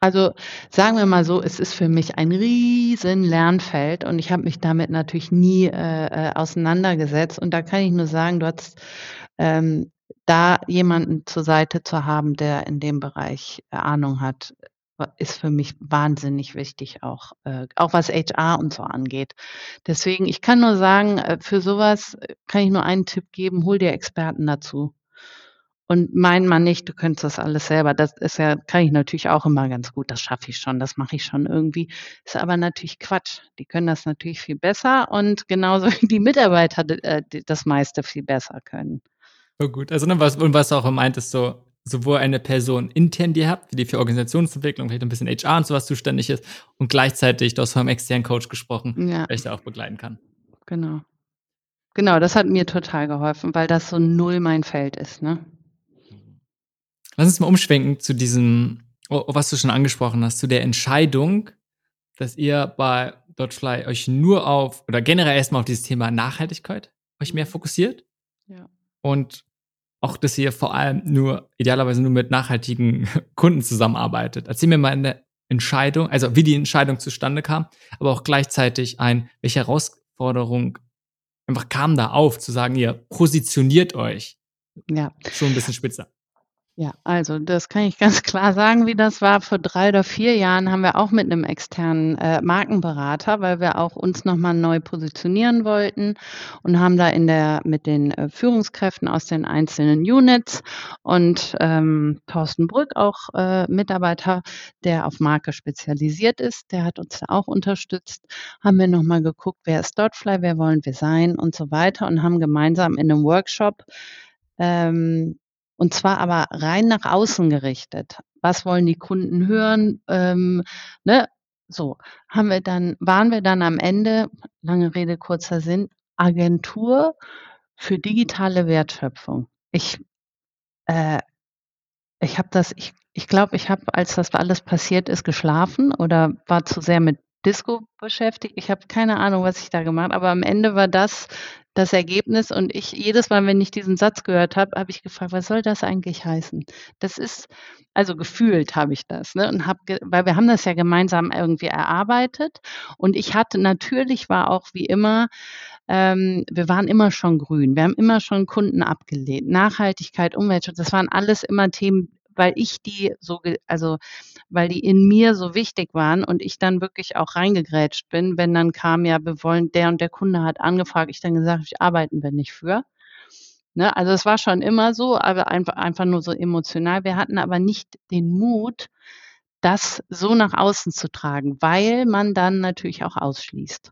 Also, sagen wir mal so, es ist für mich ein riesen Lernfeld und ich habe mich damit natürlich nie, äh, äh, auseinandergesetzt. Und da kann ich nur sagen, du hattest, ähm, da jemanden zur Seite zu haben, der in dem Bereich äh, Ahnung hat, ist für mich wahnsinnig wichtig, auch äh, auch was HR und so angeht. Deswegen, ich kann nur sagen, äh, für so was kann ich nur einen Tipp geben: Hol dir Experten dazu. Und mein mal nicht, du könntest das alles selber. Das ist ja kann ich natürlich auch immer ganz gut. Das schaffe ich schon, das mache ich schon irgendwie. Ist aber natürlich Quatsch. Die können das natürlich viel besser und genauso wie die Mitarbeiter äh, das meiste viel besser können. Oh gut, also, ne, was und was du auch meintest, so sowohl eine Person intern, die ihr habt, die für Organisationsentwicklung, vielleicht ein bisschen HR und so was zuständig ist und gleichzeitig, du hast vom externen Coach gesprochen, Ja. der euch da auch begleiten kann. Genau. Genau, das hat mir total geholfen, weil das so null mein Feld ist, ne? Lass uns mal umschwenken zu diesem, was du schon angesprochen hast, zu der Entscheidung, dass ihr bei Dodgefly euch nur auf oder generell erst mal auf dieses Thema Nachhaltigkeit euch mehr fokussiert. Ja. Und auch, dass ihr vor allem nur idealerweise nur mit nachhaltigen Kunden zusammenarbeitet. Erzähl mir mal eine Entscheidung, also wie die Entscheidung zustande kam, aber auch gleichzeitig ein, welche Herausforderung einfach kam da auf, zu sagen, ihr positioniert euch Ja. schon ein bisschen spitzer. Ja, also das kann ich ganz klar sagen, wie das war. Vor 3 oder 4 Jahren haben wir auch mit 'nem externen, äh, Markenberater, weil wir auch uns noch mal neu positionieren wollten und haben da in der mit den, äh, Führungskräften aus den einzelnen Units und, ähm, Thorsten Brück, auch, äh, Mitarbeiter, der auf Marke spezialisiert ist, der hat uns da auch unterstützt. Haben wir noch mal geguckt, wer ist Dodgefly, wer wollen wir sein und so weiter und haben gemeinsam in 'nem Workshop, ähm und zwar aber rein nach außen gerichtet. Was wollen die Kunden hören? Ähm, ne? So, haben wir dann waren wir dann am Ende, lange Rede, kurzer Sinn, Agentur für digitale Wertschöpfung. Ich äh, ich habe das ich ich glaube, ich habe, als das alles passiert ist, geschlafen oder war zu sehr mit Disco beschäftigt. Ich habe keine Ahnung, was ich da gemacht aber am Ende war das das Ergebnis und ich jedes Mal, wenn ich diesen Satz gehört habe, habe ich gefragt: „Was soll das eigentlich heißen?“ Das ist also gefühlt habe ich das, ne, und habe ge weil wir haben das ja gemeinsam irgendwie erarbeitet und ich hatte natürlich war auch wie immer ähm, wir waren immer schon grün. Wir haben immer schon Kunden abgelehnt. Nachhaltigkeit, Umweltschutz, das waren alles immer Themen, weil ich die so also, weil die in mir so wichtig waren und ich dann wirklich auch reingegrätscht bin, wenn dann kam: „Ja, wir wollen der und der Kunde hat angefragt.“ Ich dann gesagt „Ich arbeiten wir nicht für.“ Ne, also es war schon immer so, aber einfach einfach nur so emotional. Wir hatten aber nicht den Mut, das so nach außen zu tragen, weil man dann natürlich auch ausschließt.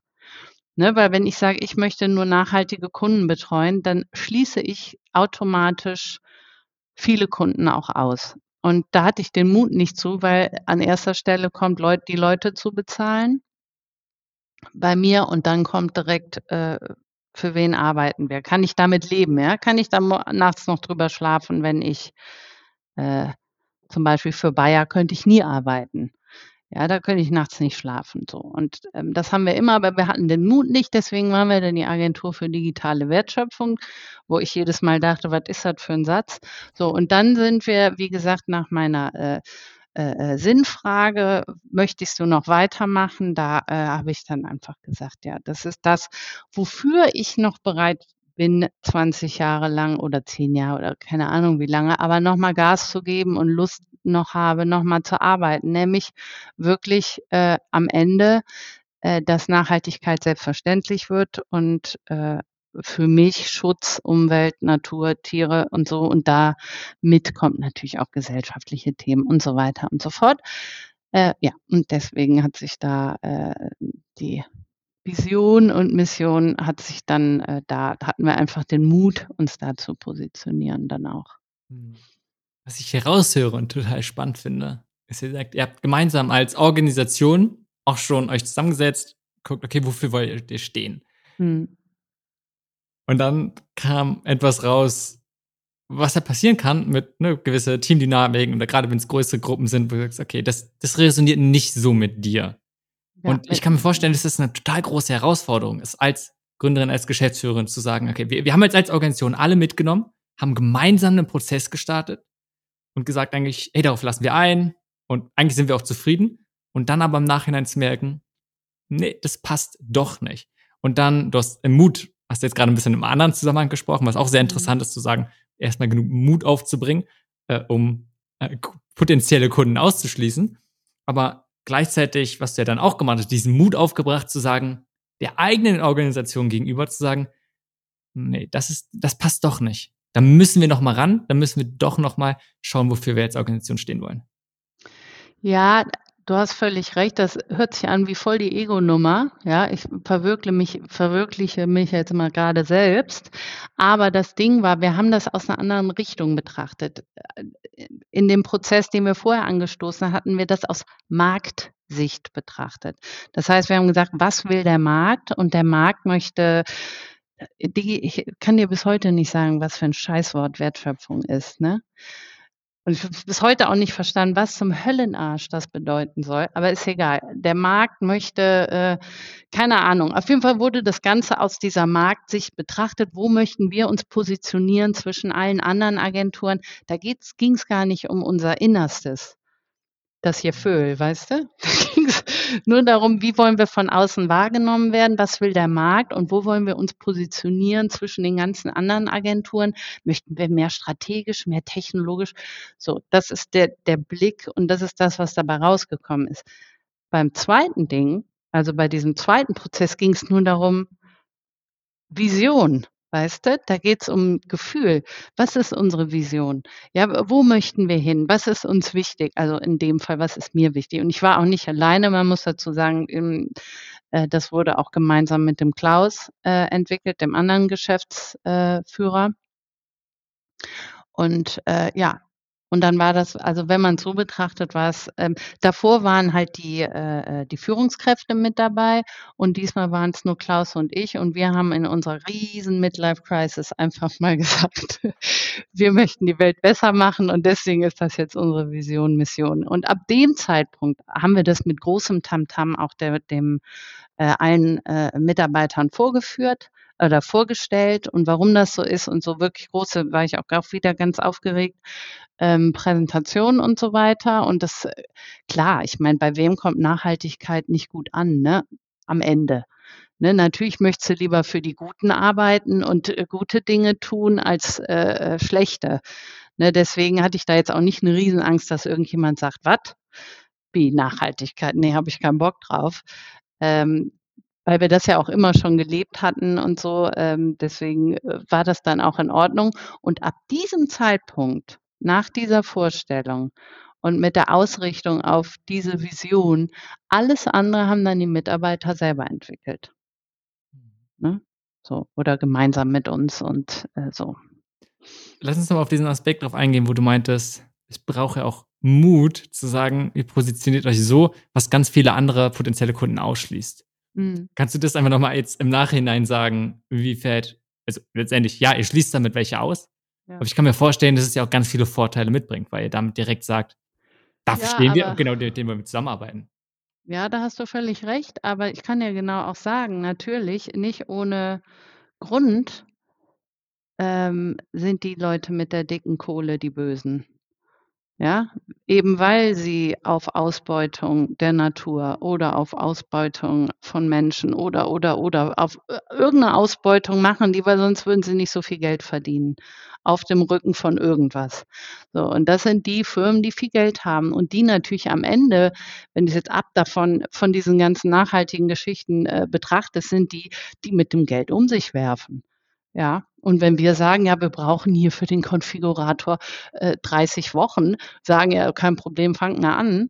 Ne, weil wenn ich sage, ich möchte nur nachhaltige Kunden betreuen, dann schließe ich automatisch viele Kunden auch aus. Und da hatte ich den Mut nicht zu, weil an erster Stelle kommt Leut die Leute zu bezahlen bei mir und dann kommt direkt, äh, für wen arbeiten wir? Kann ich damit leben, ja? Kann ich da nachts noch drüber schlafen, wenn ich, äh zum Beispiel für Bayer könnte ich nie arbeiten. Ja, da könnte ich nachts nicht schlafen, so. Und, ähm, das haben wir immer, aber wir hatten den Mut nicht, deswegen waren wir dann die Agentur für digitale Wertschöpfung, wo ich jedes Mal dachte: „Was ist das für 'n Satz?“ So, und dann sind wir, wie gesagt, nach meiner, äh, äh, äh, Sinnfrage: „Möchtest du noch weitermachen?“ Da, äh, habe ich dann einfach gesagt: „Ja, das ist das, wofür ich noch bereit bin, 20 Jahre lang oder 10 Jahre oder keine Ahnung wie lange, aber noch mal Gas zu geben und Lust noch habe, noch mal zu arbeiten.“ Nämlich wirklich, äh, am Ende, äh, dass Nachhaltigkeit selbstverständlich wird und, äh, für mich Schutz, Umwelt, Natur, Tiere und so und damit kommt natürlich auch gesellschaftliche Themen und so weiter und so fort. Äh, ja, und deswegen hat sich da, äh, die Vision und Mission hat sich dann, äh da hatten wir einfach den Mut, uns da zu positionieren dann auch. Mhm. Was ich heraushöre und total spannend finde, ist, ihr sagt, ihr habt gemeinsam als Organisation auch schon euch zusammengesetzt, guckt: „Okay, wofür wollt ihr stehen?“ Mhm. Und dann kam etwas raus, was ja passieren kann mit, ne, gewisse Teamdynamiken oder grade wenn's größere Gruppen sind, wo du sagst: „Okay, das das resoniert nicht so mit dir.“ Ja, Und ich kann mir vorstellen, dass das 'ne total große Herausforderung ist, als Gründerin, als Geschäftsführerin zu sagen: „Okay, wir wir haben jetzt als Organisation alle mitgenommen, haben gemeinsam 'nen Prozess gestartet und gesagt eigentlich, hey, darauf lassen wir ein und eigentlich sind wir auch zufrieden und dann aber im Nachhinein zu merken, nee, das passt doch nicht. Und dann, du hast im Mut, hast du jetzt gerade ein bisschen im anderen Zusammenhang gesprochen, was auch sehr mhm. interessant ist zu sagen, erstmal genug Mut aufzubringen, äh, um äh, potenzielle Kunden auszuschließen. Aber gleichzeitig, was du ja dann auch gemacht hast, diesen Mut aufgebracht zu sagen, der eigenen Organisation gegenüber zu sagen, nee, das ist, das passt doch nicht. Da müssen wir noch mal ran, da müssen wir doch noch mal schauen, wofür wir als Organisation stehen wollen. Ja, Du hast völlig recht. Das hört sich an wie voll die Ego-Nummer. Ja, ich verwirkliche mich, verwirkliche mich jetzt mal gerade selbst. Aber das Ding war, wir haben das aus einer anderen Richtung betrachtet. In dem Prozess, den wir vorher angestoßen hatten, wir das aus Marktsicht betrachtet. Das heißt, wir haben gesagt, was will der Markt? Und der Markt möchte ich kann dir bis heute nicht sagen, was für ein Scheißwort Wertschöpfung ist. Ne? Und ich habe bis heute auch nicht verstanden, was zum Höllenarsch das bedeuten soll. Aber ist egal. Der Markt möchte, äh, keine Ahnung. Auf jeden Fall wurde das Ganze aus dieser Marktsicht betrachtet. Wo möchten wir uns positionieren zwischen allen anderen Agenturen? Da ging es gar nicht um unser Innerstes das hier Föhl, weißt du? Es nur darum, wie wollen wir von außen wahrgenommen werden, was will der Markt und wo wollen wir uns positionieren zwischen den ganzen anderen Agenturen. Möchten wir mehr strategisch, mehr technologisch? So, das ist der, der Blick und das ist das, was dabei rausgekommen ist. Beim zweiten Ding, also bei diesem zweiten Prozess ging es nur darum, Vision. Weißt du, da geht's um Gefühl. Was ist unsere Vision? Ja, wo möchten wir hin? Was ist uns wichtig? Also in dem Fall, was ist mir wichtig? Und ich war auch nicht alleine. Man muss dazu sagen, äh, das wurde auch gemeinsam mit dem Klaus äh, entwickelt, dem anderen Geschäftsführer. Und äh, ja, und dann war das, also wenn man so betrachtet, war es, ähm, davor waren halt die, äh, äh, die Führungskräfte mit dabei und diesmal waren es nur Klaus und ich und wir haben in unserer riesen Midlife-Crisis einfach mal gesagt, wir möchten die Welt besser machen und deswegen ist das jetzt unsere Vision, Mission. Und ab dem Zeitpunkt haben wir das mit großem Tamtam -Tam auch der, dem äh, allen äh, Mitarbeitern vorgeführt oder vorgestellt und warum das so ist und so wirklich große, war ich auch, auch wieder ganz aufgeregt, ähm, Präsentationen und so weiter. Und das, äh, klar, ich meine, bei wem kommt Nachhaltigkeit nicht gut an, ne? Am Ende. Ne, natürlich möchtest du lieber für die Guten arbeiten und äh, gute Dinge tun als äh, äh schlechte. Ne, deswegen hatte ich da jetzt auch nicht eine Riesenangst, dass irgendjemand sagt, was? Wie Nachhaltigkeit? Nee, habe ich keinen Bock drauf. Ähm, weil wir das ja auch immer schon gelebt hatten und so. Ähm, deswegen äh, war das dann auch in Ordnung. Und ab diesem Zeitpunkt, nach dieser Vorstellung und mit der Ausrichtung auf diese Vision, alles andere haben dann die Mitarbeiter selber entwickelt. Ne? So, oder gemeinsam mit uns und äh, so. Lass uns nochmal auf diesen Aspekt drauf eingehen, wo du meintest, es braucht ja auch Mut zu sagen, ihr positioniert euch so, was ganz viele andere potenzielle Kunden ausschließt. Mhm. Kannst du das einfach nochmal jetzt im Nachhinein sagen, wie fällt, also letztendlich, ja, ihr schließt damit welche aus, ja. aber ich kann mir vorstellen, dass es ja auch ganz viele Vorteile mitbringt, weil ihr damit direkt sagt, dafür ja, stehen wir, genau, den, den wir zusammenarbeiten. Ja, da hast du völlig recht, aber ich kann ja genau auch sagen, natürlich, nicht ohne Grund ähm, sind die Leute mit der dicken Kohle die Bösen. Ja, eben weil sie auf Ausbeutung der Natur oder auf Ausbeutung von Menschen oder, oder, oder auf äh, irgendeine Ausbeutung machen die, weil sonst würden sie nicht so viel Geld verdienen. Auf dem Rücken von irgendwas. So, und das sind die Firmen, die viel Geld haben und die natürlich am Ende, wenn ich jetzt ab davon, von diesen ganzen nachhaltigen Geschichten äh, betrachte, sind die, die mit dem Geld um sich werfen. Ja, und wenn wir sagen, ja, wir brauchen hier für den Konfigurator äh, 30 Wochen, sagen ja, kein Problem, fangen wir an.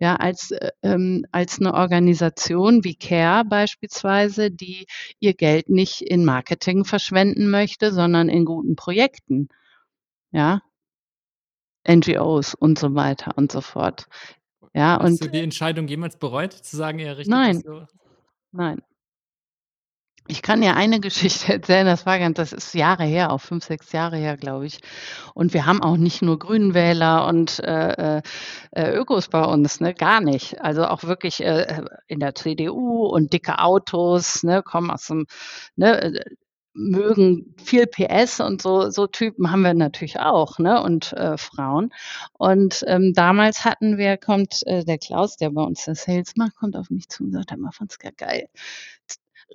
Ja, als, äh, ähm, als eine Organisation wie CARE beispielsweise, die ihr Geld nicht in Marketing verschwenden möchte, sondern in guten Projekten. Ja, NGOs und so weiter und so fort. Ja, Hast und du die Entscheidung jemals bereut, zu sagen, ja, richtig? Nein, so? nein. Ich kann ja eine Geschichte erzählen, das war ganz, das ist Jahre her, auch fünf, sechs Jahre her, glaube ich. Und wir haben auch nicht nur Grünenwähler und äh, äh, äh, Ökos bei uns, ne, gar nicht. Also auch wirklich äh, in der CDU und dicke Autos, ne, kommen aus dem, ne, mögen viel PS und so, so Typen haben wir natürlich auch, ne? Und äh, Frauen. Und ähm, damals hatten wir, kommt äh, der Klaus, der bei uns das Sales macht, kommt auf mich zu und sagt, immer fand's gar geil.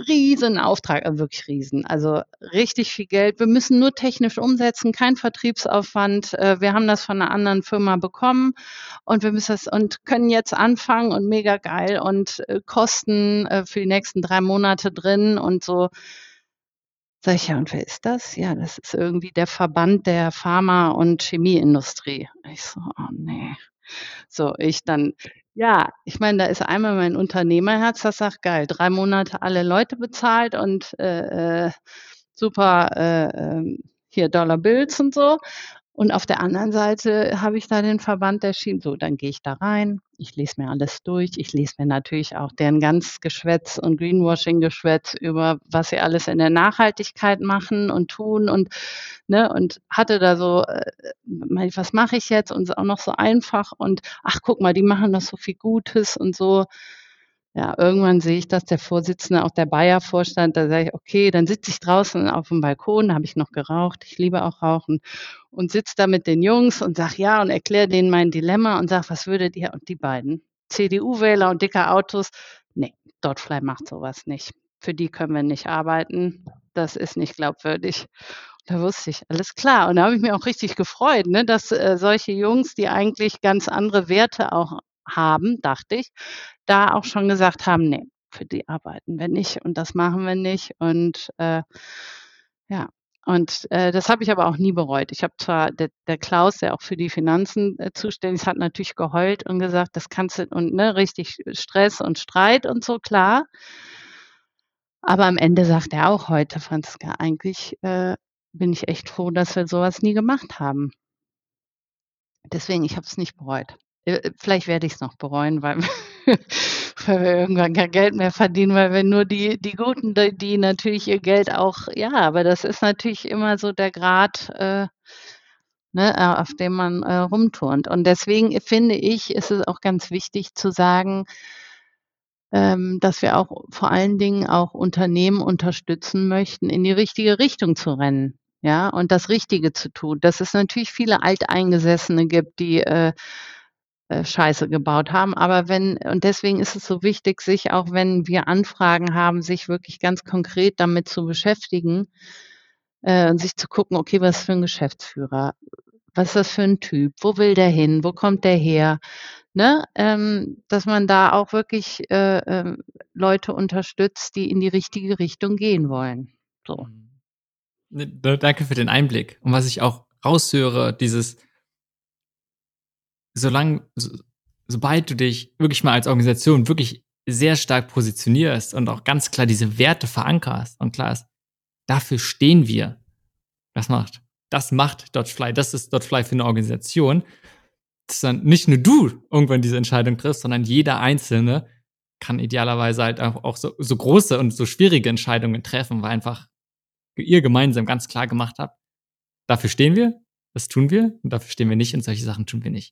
Riesen Auftrag, äh, wirklich riesen. Also richtig viel Geld. Wir müssen nur technisch umsetzen, kein Vertriebsaufwand. Äh, wir haben das von einer anderen Firma bekommen und wir müssen das und können jetzt anfangen und mega geil und äh, Kosten für die nächsten drei Monate drin und so Sag ich: „Ja, und wer ist das?“ „Ja, das ist irgendwie der Verband der Pharma und Chemieindustrie.“ Ich so: „Oh ne.“ So, ich dann ja, ich meine, da ist einmal mein Unternehmerherz, das sagt: „Geil, 3 Monate alle Leute bezahlt und, äh, äh, super, äh, ähm, hier Dollar Bills und so.“ Und auf der anderen Seite habe ich da den Verband Chemie so, dann gehe ich da rein, ich lese mir alles durch. Ich lese mir natürlich auch deren ganz Geschwätz und Greenwashing-Geschwätz über, was sie alles in der Nachhaltigkeit machen und tun und, ne, und hatte da so, äh, was mache ich jetzt? Und ist auch noch so einfach und ach, guck mal, die machen doch so viel Gutes und so. Ja, irgendwann sehe ich, dass der Vorsitzende, auch der Bayer-Vorstand, da sage ich: „Okay“, dann sitze ich draußen auf'm Balkon, da habe ich noch geraucht, ich liebe auch Rauchen, und sitze da mit den Jungs und sage: „Ja“, und erkläre denen mein Dilemma und sage: „Was würdet ihr“ und die beiden, CDU-Wähler und dicke Autos, ne, Dotfly macht so was nicht. Für die können wir nicht arbeiten. Das ist nicht glaubwürdig. Da wusste ich, alles klar. Und da habe ich mich auch richtig gefreut, ne, dass, äh, solche Jungs, die eigentlich ganz andere Werte auch haben, dachte ich, da auch schon gesagt haben: „Ne, für die arbeiten wir nicht und das machen wir nicht.“ Und, äh, ja, und, äh, das habe ich aber auch nie bereut. Ich habe zwar der der Klaus, der auch für die Finanzen, äh, zuständig ist, hat natürlich geheult und gesagt: „Das kannst du“ und ne, richtig Stress und Streit und so, klar. Aber am Ende sagt er auch heute: „Franziska, eigentlich, äh, bin ich echt froh, dass wir so was nie gemacht haben.“ Deswegen, ich habe es nicht bereut. Äh, äh, vielleicht werde ich's noch bereuen, weil weil wir irgendwann kein Geld mehr verdienen, weil wir nur die die Guten, die die natürlich ihr Geld auch ja, aber das ist natürlich immer so der Grad, äh, ne, äh, auf dem man, äh, rumturnt. Und deswegen finde ich, ist es auch ganz wichtig zu sagen, ähm, dass wir auch vor allen Dingen auch Unternehmen unterstützen möchten, in die richtige Richtung zu rennen, ja, und das Richtige zu tun. Dass es natürlich viele Alteingesessene gibt, die, äh, Scheiße gebaut haben. Aber wenn und deswegen ist es so wichtig, sich auch wenn wir Anfragen haben, sich wirklich ganz konkret damit zu beschäftigen, äh, und sich zu gucken: „Okay, was für 'n Geschäftsführer? Was ist das für 'n Typ? Wo will der hin? Wo kommt der her?“ Ne? Ähm, dass man da auch wirklich, äh, ähm, Leute unterstützt, die in die richtige Richtung gehen wollen, so. Mhm. Ne, da danke für den Einblick. Und was ich auch raushöre, dieses solang so sobald du dich wirklich mal als Organisation wirklich sehr stark positionierst und auch ganz klar diese Werte verankerst und klar ist, dafür stehen wir. Das macht das macht Dodgefly, das ist Dodgefly für 'ne Organisation, dass dann nicht nur du irgendwann diese Entscheidung triffst, sondern jeder Einzelne kann idealerweise halt auch auch so so große und so schwierige Entscheidungen treffen, weil einfach ihr gemeinsam ganz klar gemacht habt: „Dafür stehen wir, das tun wir und dafür stehen wir nicht und solche Sachen tun wir nicht.“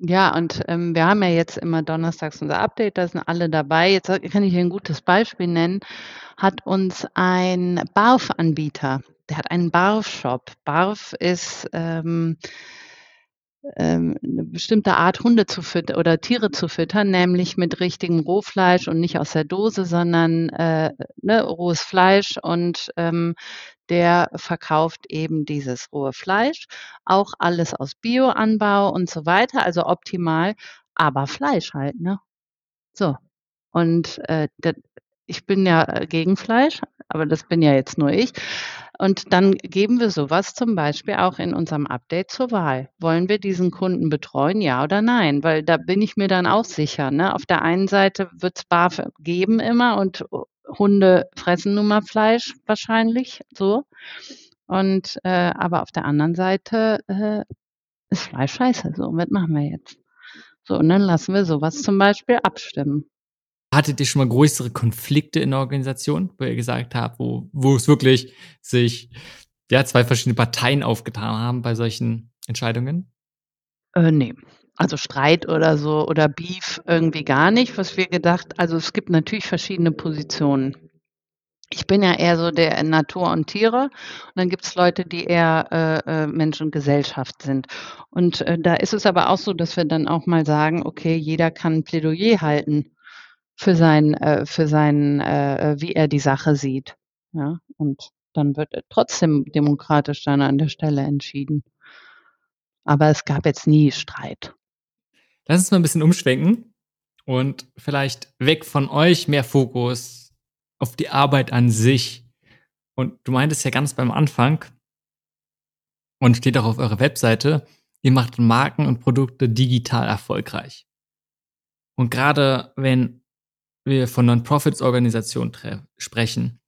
Ja, und, ähm, wir haben ja jetzt immer donnerstags unser Update, da sind alle dabei. Jetzt kann ich hier 'n gutes Beispiel nennen, hat uns ein BARF-Anbieter der hat einen BARF-Shop. BARF ist, ähm ähm, 'ne bestimmte Art, Hunde zu fütt oder Tiere zu füttern, nämlich mit richtigem Rohfleisch und nicht aus der Dose, sondern, äh, ne, rohes Fleisch und, ähm, der verkauft eben dieses rohe Fleisch, auch alles aus Bioanbau und so weiter, also optimal, aber Fleisch halt, ne? So, und, äh, d ich bin ja, äh, gegen Fleisch, aber das bin ja jetzt nur ich. Und dann geben wir so was zum Beispiel auch in unserem Update zur Wahl. Wollen wir diesen Kunden betreuen, ja oder nein? Weil da bin ich mir dann auch sicher, ne? Auf der einen Seite wird's BAF geben immer und Hunde fressen nun mal Fleisch wahrscheinlich so. Und, äh, aber auf der anderen Seite, äh, ist Fleisch scheiße so. Was machen wir jetzt? So, und dann lassen wir so was zum Beispiel abstimmen. Hattet ihr schon mal größere Konflikte in der Organisation, wo ihr gesagt habt, wo wo es wirklich sich, ja, 2 verschiedene Parteien aufgetan haben bei solchen Entscheidungen? Äh, ne. Also Streit oder so oder Beef irgendwie gar nicht. Was wir gedacht also, es gibt natürlich verschiedene Positionen. ich bin ja eher so der Natur und Tiere und dann gibt es Leute, die eher äh, äh, Mensch und Gesellschaft sind. Und äh, da ist es aber auch so, dass wir dann auch mal sagen, okay, jeder kann ein Plädoyer halten für sein, äh, für sein, äh, wie er die Sache sieht. Ja, und dann wird trotzdem demokratisch dann an der Stelle entschieden. Aber es gab jetzt nie Streit. Lass uns mal ein bisschen umschwenken und vielleicht weg von euch mehr Fokus auf die Arbeit an sich. Und du meintest ja ganz beim Anfang, und steht auch auf eurer Webseite, ihr macht Marken und Produkte digital erfolgreich. Und gerade wenn wir von Non-Profits-Organisationen sprechen,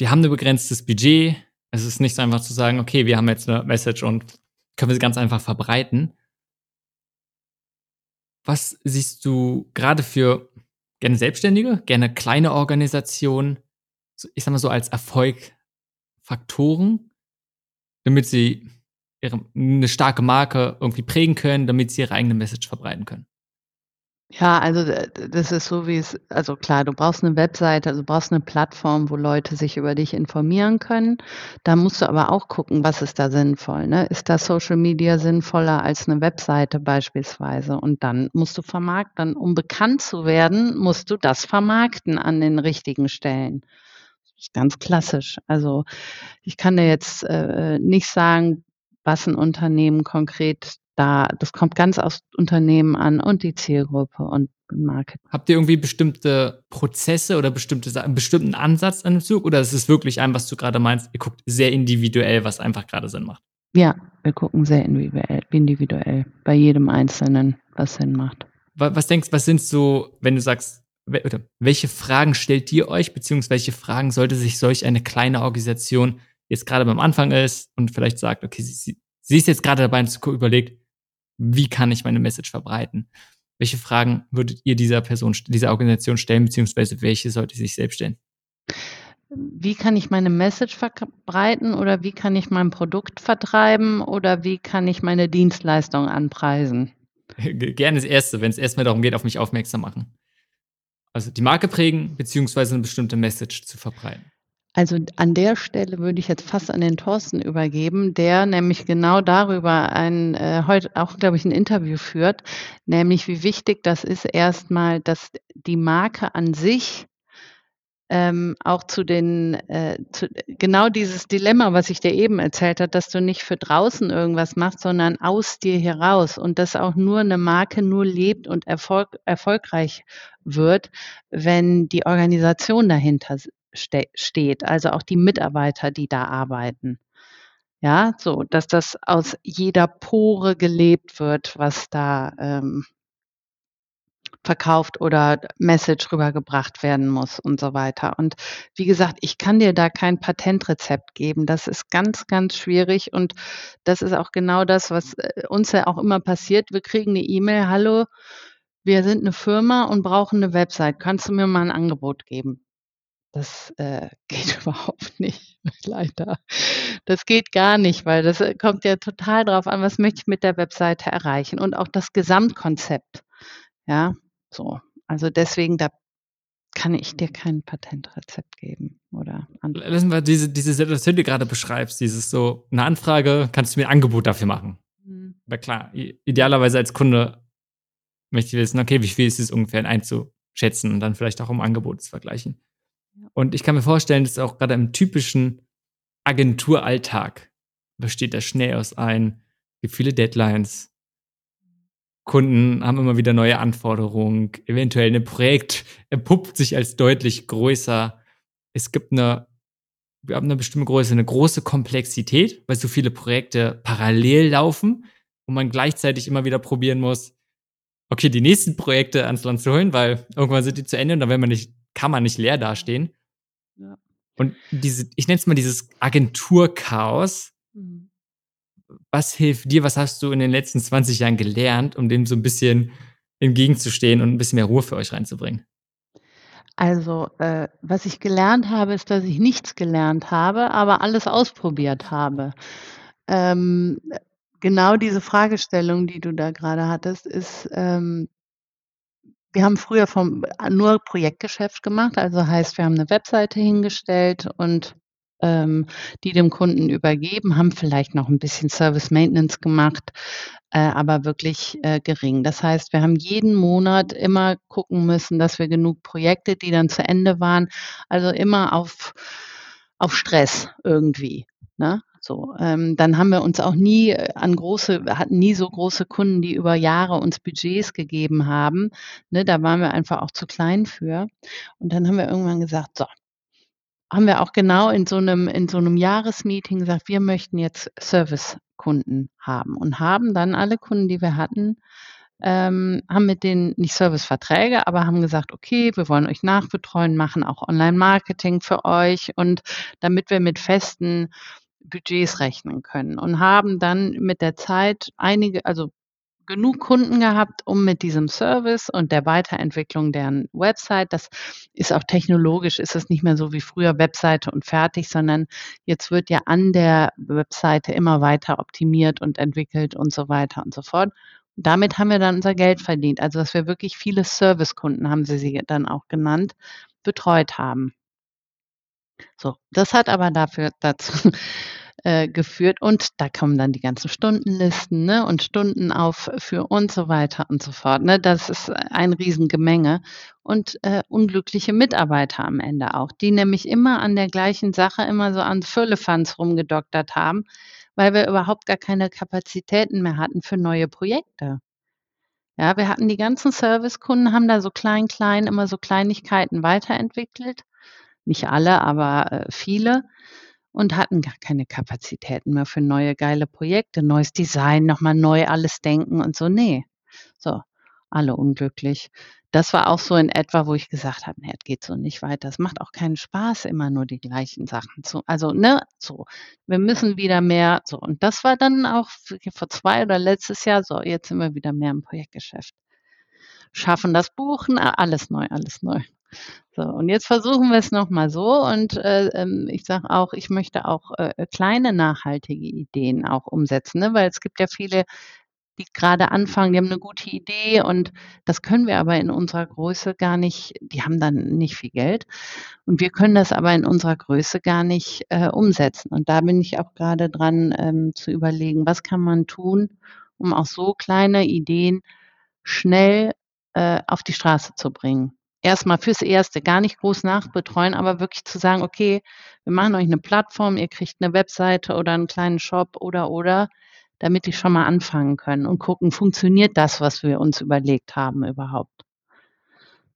die haben ein begrenztes Budget. Es ist nicht so einfach zu sagen, okay, wir haben jetzt eine Message und können wir sie ganz einfach verbreiten. Was siehst du gerade für gerne Selbstständige, gerne kleine Organisationen, ich sag mal so als Erfolgfaktoren, damit sie ihre, eine starke Marke irgendwie prägen können, damit sie ihre eigene Message verbreiten können. Ja, also das ist so wie es, also klar, du brauchst eine Webseite, also du brauchst eine Plattform, wo Leute sich über dich informieren können. Da musst du aber auch gucken, was ist da sinnvoll. Ne? Ist da Social Media sinnvoller als eine Webseite beispielsweise? Und dann musst du vermarkten. Um bekannt zu werden, musst du das vermarkten an den richtigen Stellen. Ganz klassisch. Also ich kann dir jetzt äh, nicht sagen, was ein Unternehmen konkret da, das kommt ganz aufs Unternehmen an und die Zielgruppe und Marketing. Habt ihr irgendwie bestimmte Prozesse oder bestimmte, einen bestimmten Ansatz an dem Zug oder ist es wirklich ein, was du gerade meinst, ihr guckt sehr individuell, was einfach gerade Sinn macht? Ja, wir gucken sehr individuell, individuell bei jedem Einzelnen, was Sinn macht. Was denkst, was sind so, wenn du sagst, welche Fragen stellt ihr euch, beziehungsweise welche Fragen sollte sich solch eine kleine Organisation jetzt gerade beim Anfang ist und vielleicht sagt, okay, sie, sie ist jetzt gerade dabei und überlegt, wie kann ich meine Message verbreiten? Welche Fragen würdet ihr dieser Person, dieser Organisation stellen, beziehungsweise welche sollte sie sich selbst stellen? Wie kann ich meine Message verbreiten oder wie kann ich mein Produkt vertreiben oder wie kann ich meine Dienstleistung anpreisen? Gerne das Erste, wenn es erstmal darum geht, auf mich aufmerksam machen. Also die Marke prägen, beziehungsweise eine bestimmte Message zu verbreiten. Also an der Stelle würde ich jetzt fast an den Thorsten übergeben, der nämlich genau darüber ein, äh, heute auch, glaube ich, ein Interview führt, nämlich wie wichtig das ist erstmal, dass die Marke an sich ähm, auch zu den, äh, zu, genau dieses Dilemma, was ich dir eben erzählt habe, dass du nicht für draußen irgendwas machst, sondern aus dir heraus und dass auch nur eine Marke nur lebt und Erfolg, erfolgreich wird, wenn die Organisation dahinter ste steht, also auch die Mitarbeiter, die da arbeiten. Ja, so, dass das aus jeder Pore gelebt wird, was da ähm, verkauft oder Message rübergebracht werden muss und so weiter. Und wie gesagt, ich kann dir da kein Patentrezept geben. Das ist ganz, ganz schwierig und das ist auch genau das, was äh, uns ja auch immer passiert. Wir kriegen eine E-Mail, hallo, wir sind eine Firma und brauchen eine Website. Kannst du mir mal ein Angebot geben? Das äh, geht überhaupt nicht, leider. Das geht gar nicht, weil das äh, kommt ja total drauf an, was möchte ich mit der Webseite erreichen und auch das Gesamtkonzept. Ja, so. Also deswegen, da kann ich dir kein Patentrezept geben oder Lassen wir diese, diese Situation, die du gerade beschreibst, dieses so, eine Anfrage, kannst du mir ein Angebot dafür machen? Mhm. Aber klar, idealerweise als Kunde möchte ich wissen, okay, wie viel ist es ungefähr einzuschätzen und dann vielleicht auch um Angebot zu vergleichen. Und ich kann mir vorstellen, dass auch gerade im typischen Agenturalltag besteht das schnell aus ein, gibt viele Deadlines. Kunden haben immer wieder neue Anforderungen. Eventuell ein Projekt erpuppt sich als deutlich größer. Es gibt eine, wir haben eine bestimmte Größe, eine große Komplexität, weil so viele Projekte parallel laufen und man gleichzeitig immer wieder probieren muss, okay, die nächsten Projekte ans Land zu holen, weil irgendwann sind die zu Ende und dann will man nicht kann man nicht leer dastehen. Ja. Und diese, ich nenne es mal dieses Agenturchaos. Mhm. Was hilft dir? Was hast du in den letzten 20 Jahren gelernt, um dem so ein bisschen entgegenzustehen und ein bisschen mehr Ruhe für euch reinzubringen? Also, äh, was ich gelernt habe, ist, dass ich nichts gelernt habe, aber alles ausprobiert habe. Ähm, genau diese Fragestellung, die du da gerade hattest, ist ähm, wir haben früher vom, nur Projektgeschäft gemacht, also heißt, wir haben eine Webseite hingestellt und ähm, die dem Kunden übergeben, haben vielleicht noch ein bisschen Service Maintenance gemacht, äh, aber wirklich äh, gering. Das heißt, wir haben jeden Monat immer gucken müssen, dass wir genug Projekte, die dann zu Ende waren, also immer auf, auf Stress irgendwie. Ne? So, ähm, dann haben wir uns auch nie äh, an große, hatten nie so große Kunden, die über Jahre uns Budgets gegeben haben. Ne, da waren wir einfach auch zu klein für. Und dann haben wir irgendwann gesagt, so, haben wir auch genau in so einem, in so einem Jahresmeeting gesagt, wir möchten jetzt Servicekunden haben und haben dann alle Kunden, die wir hatten, ähm, haben mit denen nicht Serviceverträge, aber haben gesagt, okay, wir wollen euch nachbetreuen, machen auch Online-Marketing für euch und damit wir mit festen Budgets rechnen können und haben dann mit der Zeit einige, also genug Kunden gehabt, um mit diesem Service und der Weiterentwicklung deren Website, das ist auch technologisch, ist es nicht mehr so wie früher Webseite und fertig, sondern jetzt wird ja an der Webseite immer weiter optimiert und entwickelt und so weiter und so fort. damit haben wir dann unser Geld verdient. Also, dass wir wirklich viele Servicekunden, haben sie sie dann auch genannt, betreut haben. So, das hat aber dafür dazu äh, geführt und da kommen dann die ganzen Stundenlisten ne, und Stunden auf für und so weiter und so fort. Ne. Das ist ein Riesengemenge und äh, unglückliche Mitarbeiter am Ende auch, die nämlich immer an der gleichen Sache immer so an Füllefanz rumgedoktert haben, weil wir überhaupt gar keine Kapazitäten mehr hatten für neue Projekte. Ja, wir hatten die ganzen Servicekunden, haben da so klein, klein immer so Kleinigkeiten weiterentwickelt. Nicht alle, aber äh, viele und hatten gar keine Kapazitäten mehr für neue geile Projekte, neues Design, nochmal neu alles denken und so. Nee. So, alle unglücklich. Das war auch so in etwa, wo ich gesagt habe, nee, es geht so nicht weiter. Es macht auch keinen Spaß, immer nur die gleichen Sachen zu. Also, ne, so. Wir müssen wieder mehr, so. Und das war dann auch vor zwei oder letztes Jahr, so, jetzt sind wir wieder mehr im Projektgeschäft. Schaffen das Buchen, alles neu, alles neu. So, und jetzt versuchen wir es nochmal so und äh, ähm, ich sage auch, ich möchte auch äh, kleine nachhaltige Ideen auch umsetzen, ne? weil es gibt ja viele, die gerade anfangen, die haben eine gute Idee und das können wir aber in unserer Größe gar nicht, die haben dann nicht viel Geld und wir können das aber in unserer Größe gar nicht äh, umsetzen. Und da bin ich auch gerade dran ähm, zu überlegen, was kann man tun, um auch so kleine Ideen schnell äh, auf die Straße zu bringen erstmal fürs Erste gar nicht groß nachbetreuen, aber wirklich zu sagen, okay, wir machen euch eine Plattform, ihr kriegt eine Webseite oder einen kleinen Shop oder oder, damit die schon mal anfangen können und gucken, funktioniert das, was wir uns überlegt haben überhaupt.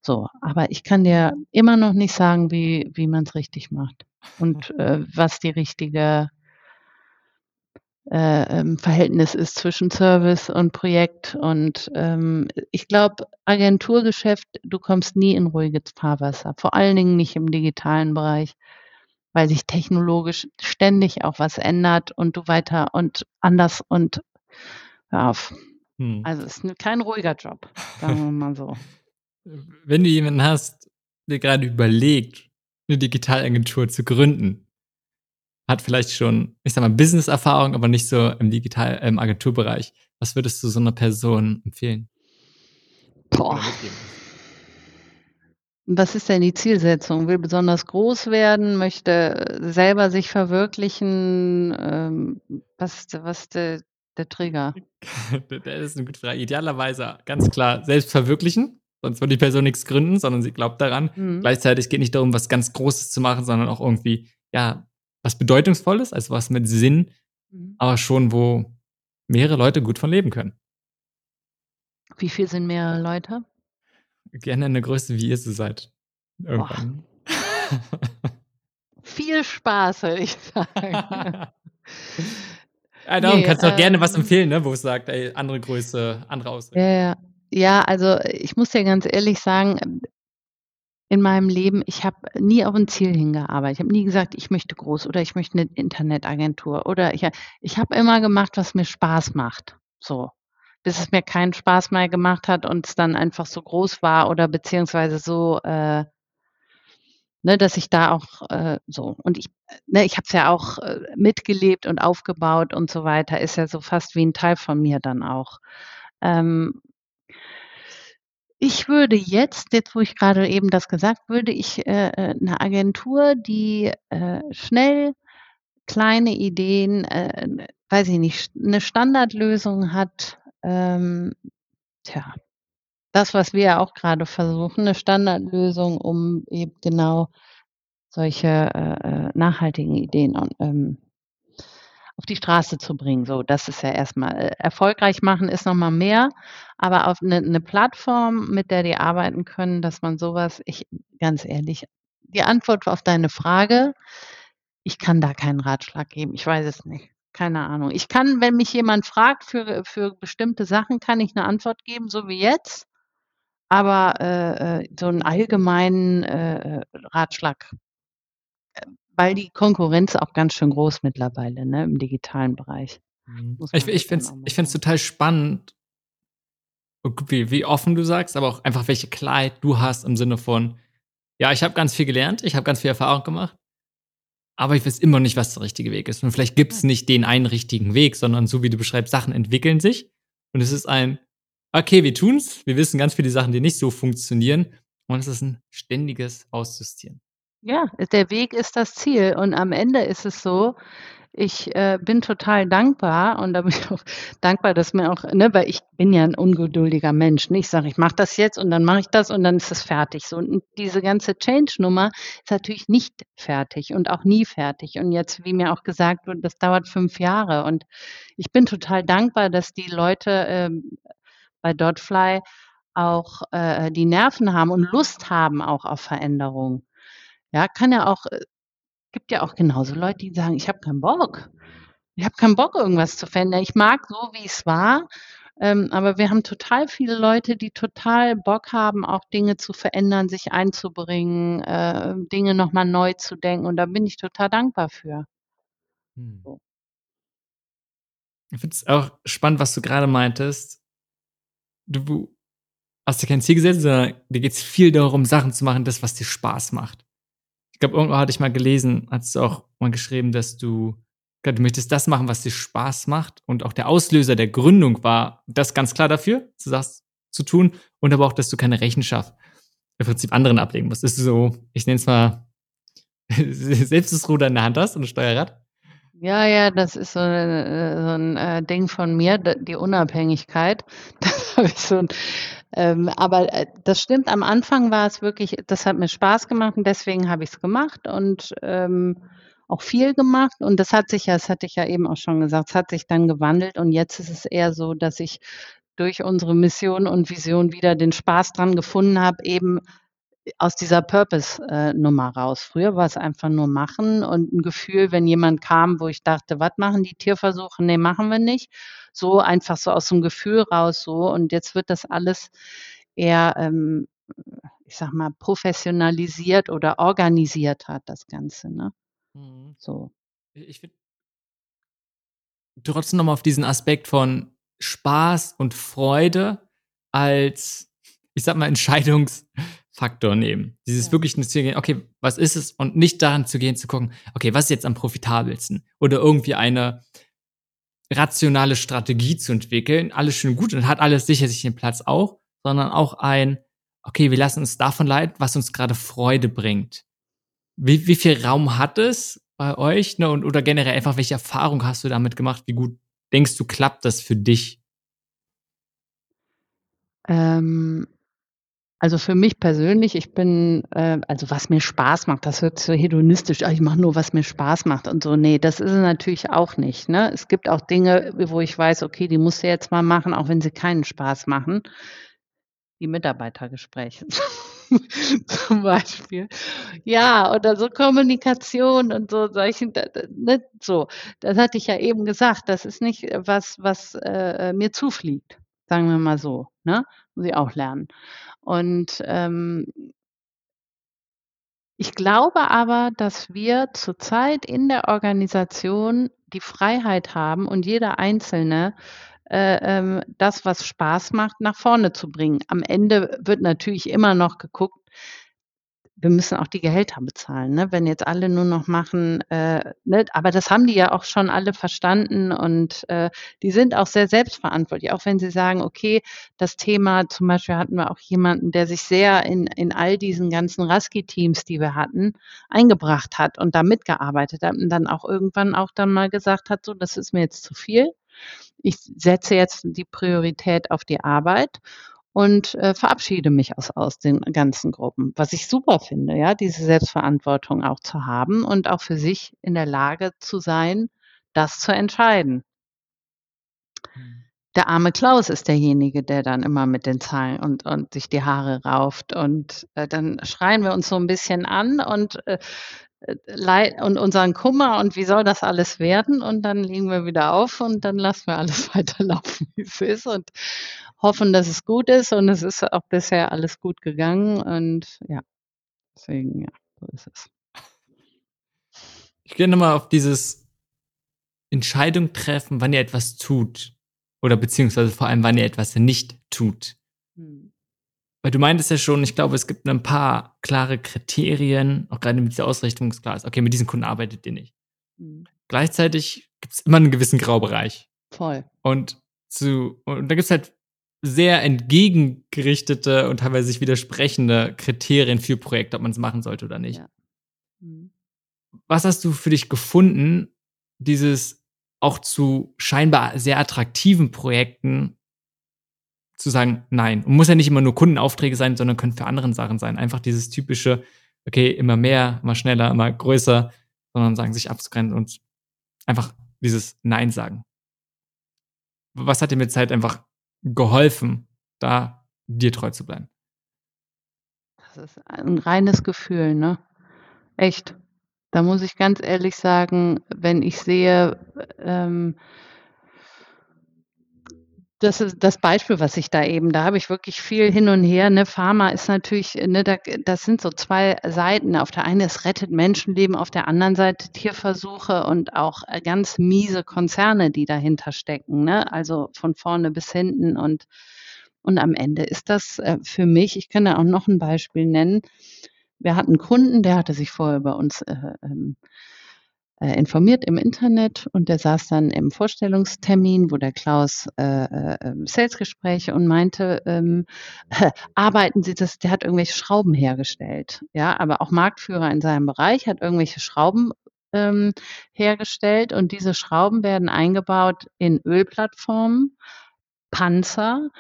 So, aber ich kann dir immer noch nicht sagen, wie, wie man es richtig macht und äh, was die richtige äh, ähm, Verhältnis ist zwischen Service und Projekt. Und ähm, ich glaube, Agenturgeschäft, du kommst nie in ruhiges Fahrwasser, vor allen Dingen nicht im digitalen Bereich, weil sich technologisch ständig auch was ändert und du weiter und anders und hör auf. Hm. Also es ist kein ruhiger Job, sagen wir mal so. Wenn du jemanden hast, der gerade überlegt, eine Digitalagentur zu gründen, hat vielleicht schon, ich sag mal, Business-Erfahrung, aber nicht so im Digital, im Agenturbereich. Was würdest du so einer Person empfehlen? Boah. Was ist denn die Zielsetzung? Will besonders groß werden, möchte selber sich verwirklichen? Ähm, was ist, was ist der, der Trigger? das ist eine gute Frage. Idealerweise ganz klar selbst verwirklichen, sonst würde die Person nichts gründen, sondern sie glaubt daran. Mhm. Gleichzeitig geht nicht darum, was ganz Großes zu machen, sondern auch irgendwie, ja, was Bedeutungsvolles, also was mit Sinn, mhm. aber schon, wo mehrere Leute gut von leben können. Wie viel sind mehrere Leute? Gerne eine Größe, wie ihr sie seid. Irgendwann. viel Spaß, würde ich sagen. ja, darum nee, kannst du auch ähm, gerne was ähm, empfehlen, ne, wo es sagt, ey, andere Größe, andere Ausrichtung. Ja, ja, also ich muss dir ganz ehrlich sagen, in meinem Leben, ich habe nie auf ein Ziel hingearbeitet. Ich habe nie gesagt, ich möchte groß oder ich möchte eine Internetagentur oder ich, ich habe immer gemacht, was mir Spaß macht. So. Bis es mir keinen Spaß mehr gemacht hat und es dann einfach so groß war oder beziehungsweise so, äh, ne, dass ich da auch äh, so und ich, ne, ich habe es ja auch äh, mitgelebt und aufgebaut und so weiter, ist ja so fast wie ein Teil von mir dann auch. Ähm, Ich würde jetzt jetzt, wo ich gerade eben das gesagt würde ich, äh, äh 'ne Agentur, die, äh, schnell kleine Ideen, äh, äh, weiß ich nicht, 'ne Standardlösung hat, ähm, tja, das, was wir auch grade versuchen, 'ne Standardlösung, um eben genau solche, äh, äh, nachhaltigen Ideen ähm, auf die Straße zu bringen. So, das ist ja erst mal äh, erfolgreich machen ist noch mal mehr, aber auf 'ne 'ne Plattform, mit der die arbeiten können, dass man so was ich ganz ehrlich, die Antwort auf deine Frage, ich kann da keinen Ratschlag geben. Ich weiß es nicht. Keine Ahnung. Ich kann, wenn mich jemand fragt für für bestimmte Sachen, kann ich 'ne Antwort geben, so wie jetzt, aber, äh, äh, so 'n allgemeinen, äh, äh, Ratschlag weil die Konkurrenz auch ganz schön groß mittlerweile, ne, im digitalen Bereich. Mhm. Ich ich finde es ich es total spannend wie wie offen du sagst, aber auch einfach, welche Klarheit du hast im Sinne von: „Ja, ich habe ganz viel gelernt, ich habe ganz viel Erfahrung gemacht, aber ich weiß immer nicht, was der richtige Weg ist.“ Und vielleicht gibt's Ja. nicht den einen richtigen Weg, sondern so wie du beschreibst, Sachen entwickeln sich und es ist ein: „Okay, wir tun's. Wir wissen ganz viele Sachen, die nicht so funktionieren.“ Und es ist 'n ständiges Ausjustieren. Ja, der Weg ist das Ziel und am Ende ist es so, ich, äh, bin total dankbar und da bin ich auch dankbar, dass mir auch ne, weil ich bin ja 'n ungeduldiger Mensch, ne? Ich sage: „Ich mache das jetzt und dann mache ich das und dann ist es fertig“, so. Und diese ganze Change-Nummer ist natürlich nicht fertig und auch nie fertig. Und jetzt, wie mir auch gesagt wurde, das dauert 5 Jahre und ich bin total dankbar, dass die Leute, ähm, bei Dotfly auch, äh, die Nerven haben und Lust haben auch auf Veränderung. Ja, kann ja auch äh, gibt ja auch genauso Leute, die sagen: „Ich habe keinen Bock. Ich habe keinen Bock, irgendwas zu verändern. Ich mag so, wie's war.“ Ähm, aber wir haben total viele Leute, die total Bock haben, auch Dinge zu verändern, sich einzubringen, äh, Dinge noch mal neu zu denken und da bin ich total dankbar für. So. Ich finde es auch spannend, was du grade meintest. Du hast dir kein Ziel gesetzt, sondern dir geht's viel darum, Sachen zu machen, das, was dir Spaß macht. Ich glaube, irgendwo hatte ich mal gelesen hattest du auch mal geschrieben, dass du du möchtest das machen, was dir Spaß macht und auch der Auslöser der Gründung war das ganz klar dafür, du zu tun und aber auch, dass du keine Rechenschaft im Prinzip anderen ablegen musst. Das ist so, ich nenne es mal, selbst das Ruder in der Hand hast und das Steuerrad. Ja, ja, das ist so äh, so 'n, äh, Ding von mir, die Unabhängigkeit. Das habe ich so 'n ähm, aber, äh, das stimmt, am Anfang war es wirklich das hat mir Spaß gemacht und deswegen habe ich's gemacht und, ähm, auch viel gemacht. Und das hat sich ja das hatte ich ja eben auch schon gesagt, es hat sich dann gewandelt und jetzt ist es eher so, dass ich durch unsere Mission und Vision wieder den Spaß dran gefunden habe, eben aus dieser Purpose äh, Nummer raus. Früher war's einfach nur machen und 'n Gefühl, wenn jemand kam, wo ich dachte: „Was machen die, Tierversuche? Ne, machen wir nicht.“ So einfach so aus'm Gefühl raus so und jetzt wird das alles eher, ähm, ich sage mal, professionalisiert oder organisierter, das Ganze, ne? Mhm. So. Ich finde trotzdem noch mal auf diesen Aspekt von Spaß und Freude als, ich sage mal, Entscheidungsfaktor nehmen. Dieses Ja. wirklich „Okay, was ist es?“ Und nicht daran zu gehen, zu gucken: „Okay, was ist jetzt am profitabelsten?“ Oder irgendwie eine rationale Strategie zu entwickeln. Alles schön gut und hat alles sicher sich den Platz auch, sondern auch ein: „Okay, wir lassen uns davon leiten, was uns grade Freude bringt.“ Wie wie viel Raum hat es bei euch, ne, und oder generell einfach, welche Erfahrung hast du damit gemacht? Wie gut denkst du, klappt das für dich? Ähm, also, für mich persönlich, ich bin äh, also, was mir Spaß macht, das hört so hedonistisch: „Ah, ich mache nur, was mir Spaß macht“ und so. Ne, das ist es natürlich auch nicht, ne? Es gibt auch Dinge, wo ich weiß, okay, die musst du jetzt mal machen, auch wenn sie keinen Spaß machen. Wie Mitarbeitergespräche zum Beispiel. Ja, oder so Kommunikation und so solchen ne, so. Das hatte ich ja eben gesagt, das ist nicht, äh, was was, äh, mir zufliegt, sagen wir mal so, ne? Muss ich auch lernen. Und, ähm ich glaube aber, dass wir zurzeit in der Organisation die Freiheit haben und jeder Einzelne, äh, ähm, das, was Spaß macht, nach vorne zu bringen. Am Ende wird natürlich immer noch geguckt wir müssen auch die Gehälter bezahlen, ne? Wenn jetzt alle nur noch machen, äh, ne? Aber das haben die ja auch schon alle verstanden und äh, die sind auch sehr selbstverantwortlich. Auch wenn sie sagen, okay, das Thema, zum Beispiel hatten wir auch jemanden, der sich sehr in, in all diesen ganzen Raski-Teams, die wir hatten, eingebracht hat und da mitgearbeitet hat und dann auch irgendwann auch dann mal gesagt hat, so, das ist mir jetzt zu viel. Ich setze jetzt die Priorität auf die Arbeit und äh, verabschiede mich aus, aus den ganzen Gruppen. Was ich super finde, ja, diese Selbstverantwortung auch zu haben und auch für sich in der Lage zu sein, das zu entscheiden. Mhm. Der arme Klaus ist derjenige, der dann immer mit den Zahlen und, und sich die Haare rauft. Und äh, dann schreien wir uns so ein bisschen an und äh und unseren Kummer und wie soll das alles werden? Und dann legen wir wieder auf und dann lassen wir alles weiterlaufen, wie es ist. Und, hoffen, dass es gut ist und es ist auch bisher alles gut gegangen und ja, deswegen, ja, so ist es. Ich gehe nochmal auf dieses Entscheidung treffen, wann ihr etwas tut oder beziehungsweise vor allem, wann ihr etwas nicht tut. Hm. Weil du meintest ja schon, ich glaube, es gibt ein paar klare Kriterien, auch gerade mit dieser Ausrichtung ist klar ist, okay, mit diesen Kunden arbeitet ihr nicht. Hm. Gleichzeitig gibt es immer einen gewissen Graubereich. Voll. Und zu, und da gibt es halt sehr entgegengerichtete und teilweise sich widersprechende Kriterien für Projekte, ob man es machen sollte oder nicht. Ja. Mhm. Was hast du für dich gefunden, dieses auch zu scheinbar sehr attraktiven Projekten zu sagen, nein. Und muss ja nicht immer nur Kundenaufträge sein, sondern können für andere Sachen sein. Einfach dieses typische, okay, immer mehr, immer schneller, immer größer, sondern sagen, sich abzugrenzen und einfach dieses Nein sagen. Was hat dir mit Zeit einfach geholfen, da dir treu zu bleiben? Das ist ein reines Gefühl, ne? Echt. Da muss ich ganz ehrlich sagen, wenn ich sehe, ähm, das ist das Beispiel, was ich da eben, da habe ich wirklich viel hin und her. Ne, Pharma ist natürlich, ne, da, das sind so zwei Seiten. Auf der einen, es rettet Menschenleben, auf der anderen Seite Tierversuche und auch äh, ganz miese Konzerne, die dahinter stecken. Ne? Also von vorne bis hinten und und am Ende ist das äh, für mich, ich kann da auch noch ein Beispiel nennen. Wir hatten einen Kunden, der hatte sich vorher bei uns äh, ähm, äh, informiert im Internet und der saß dann im Vorstellungstermin, wo der Klaus äh, äh, ähm, Salesgespräche und meinte, ähm, äh, arbeiten Sie das, der hat irgendwelche Schrauben hergestellt, ja, aber auch Marktführer in seinem Bereich hat irgendwelche Schrauben ähm, hergestellt und diese Schrauben werden eingebaut in Ölplattformen, Panzer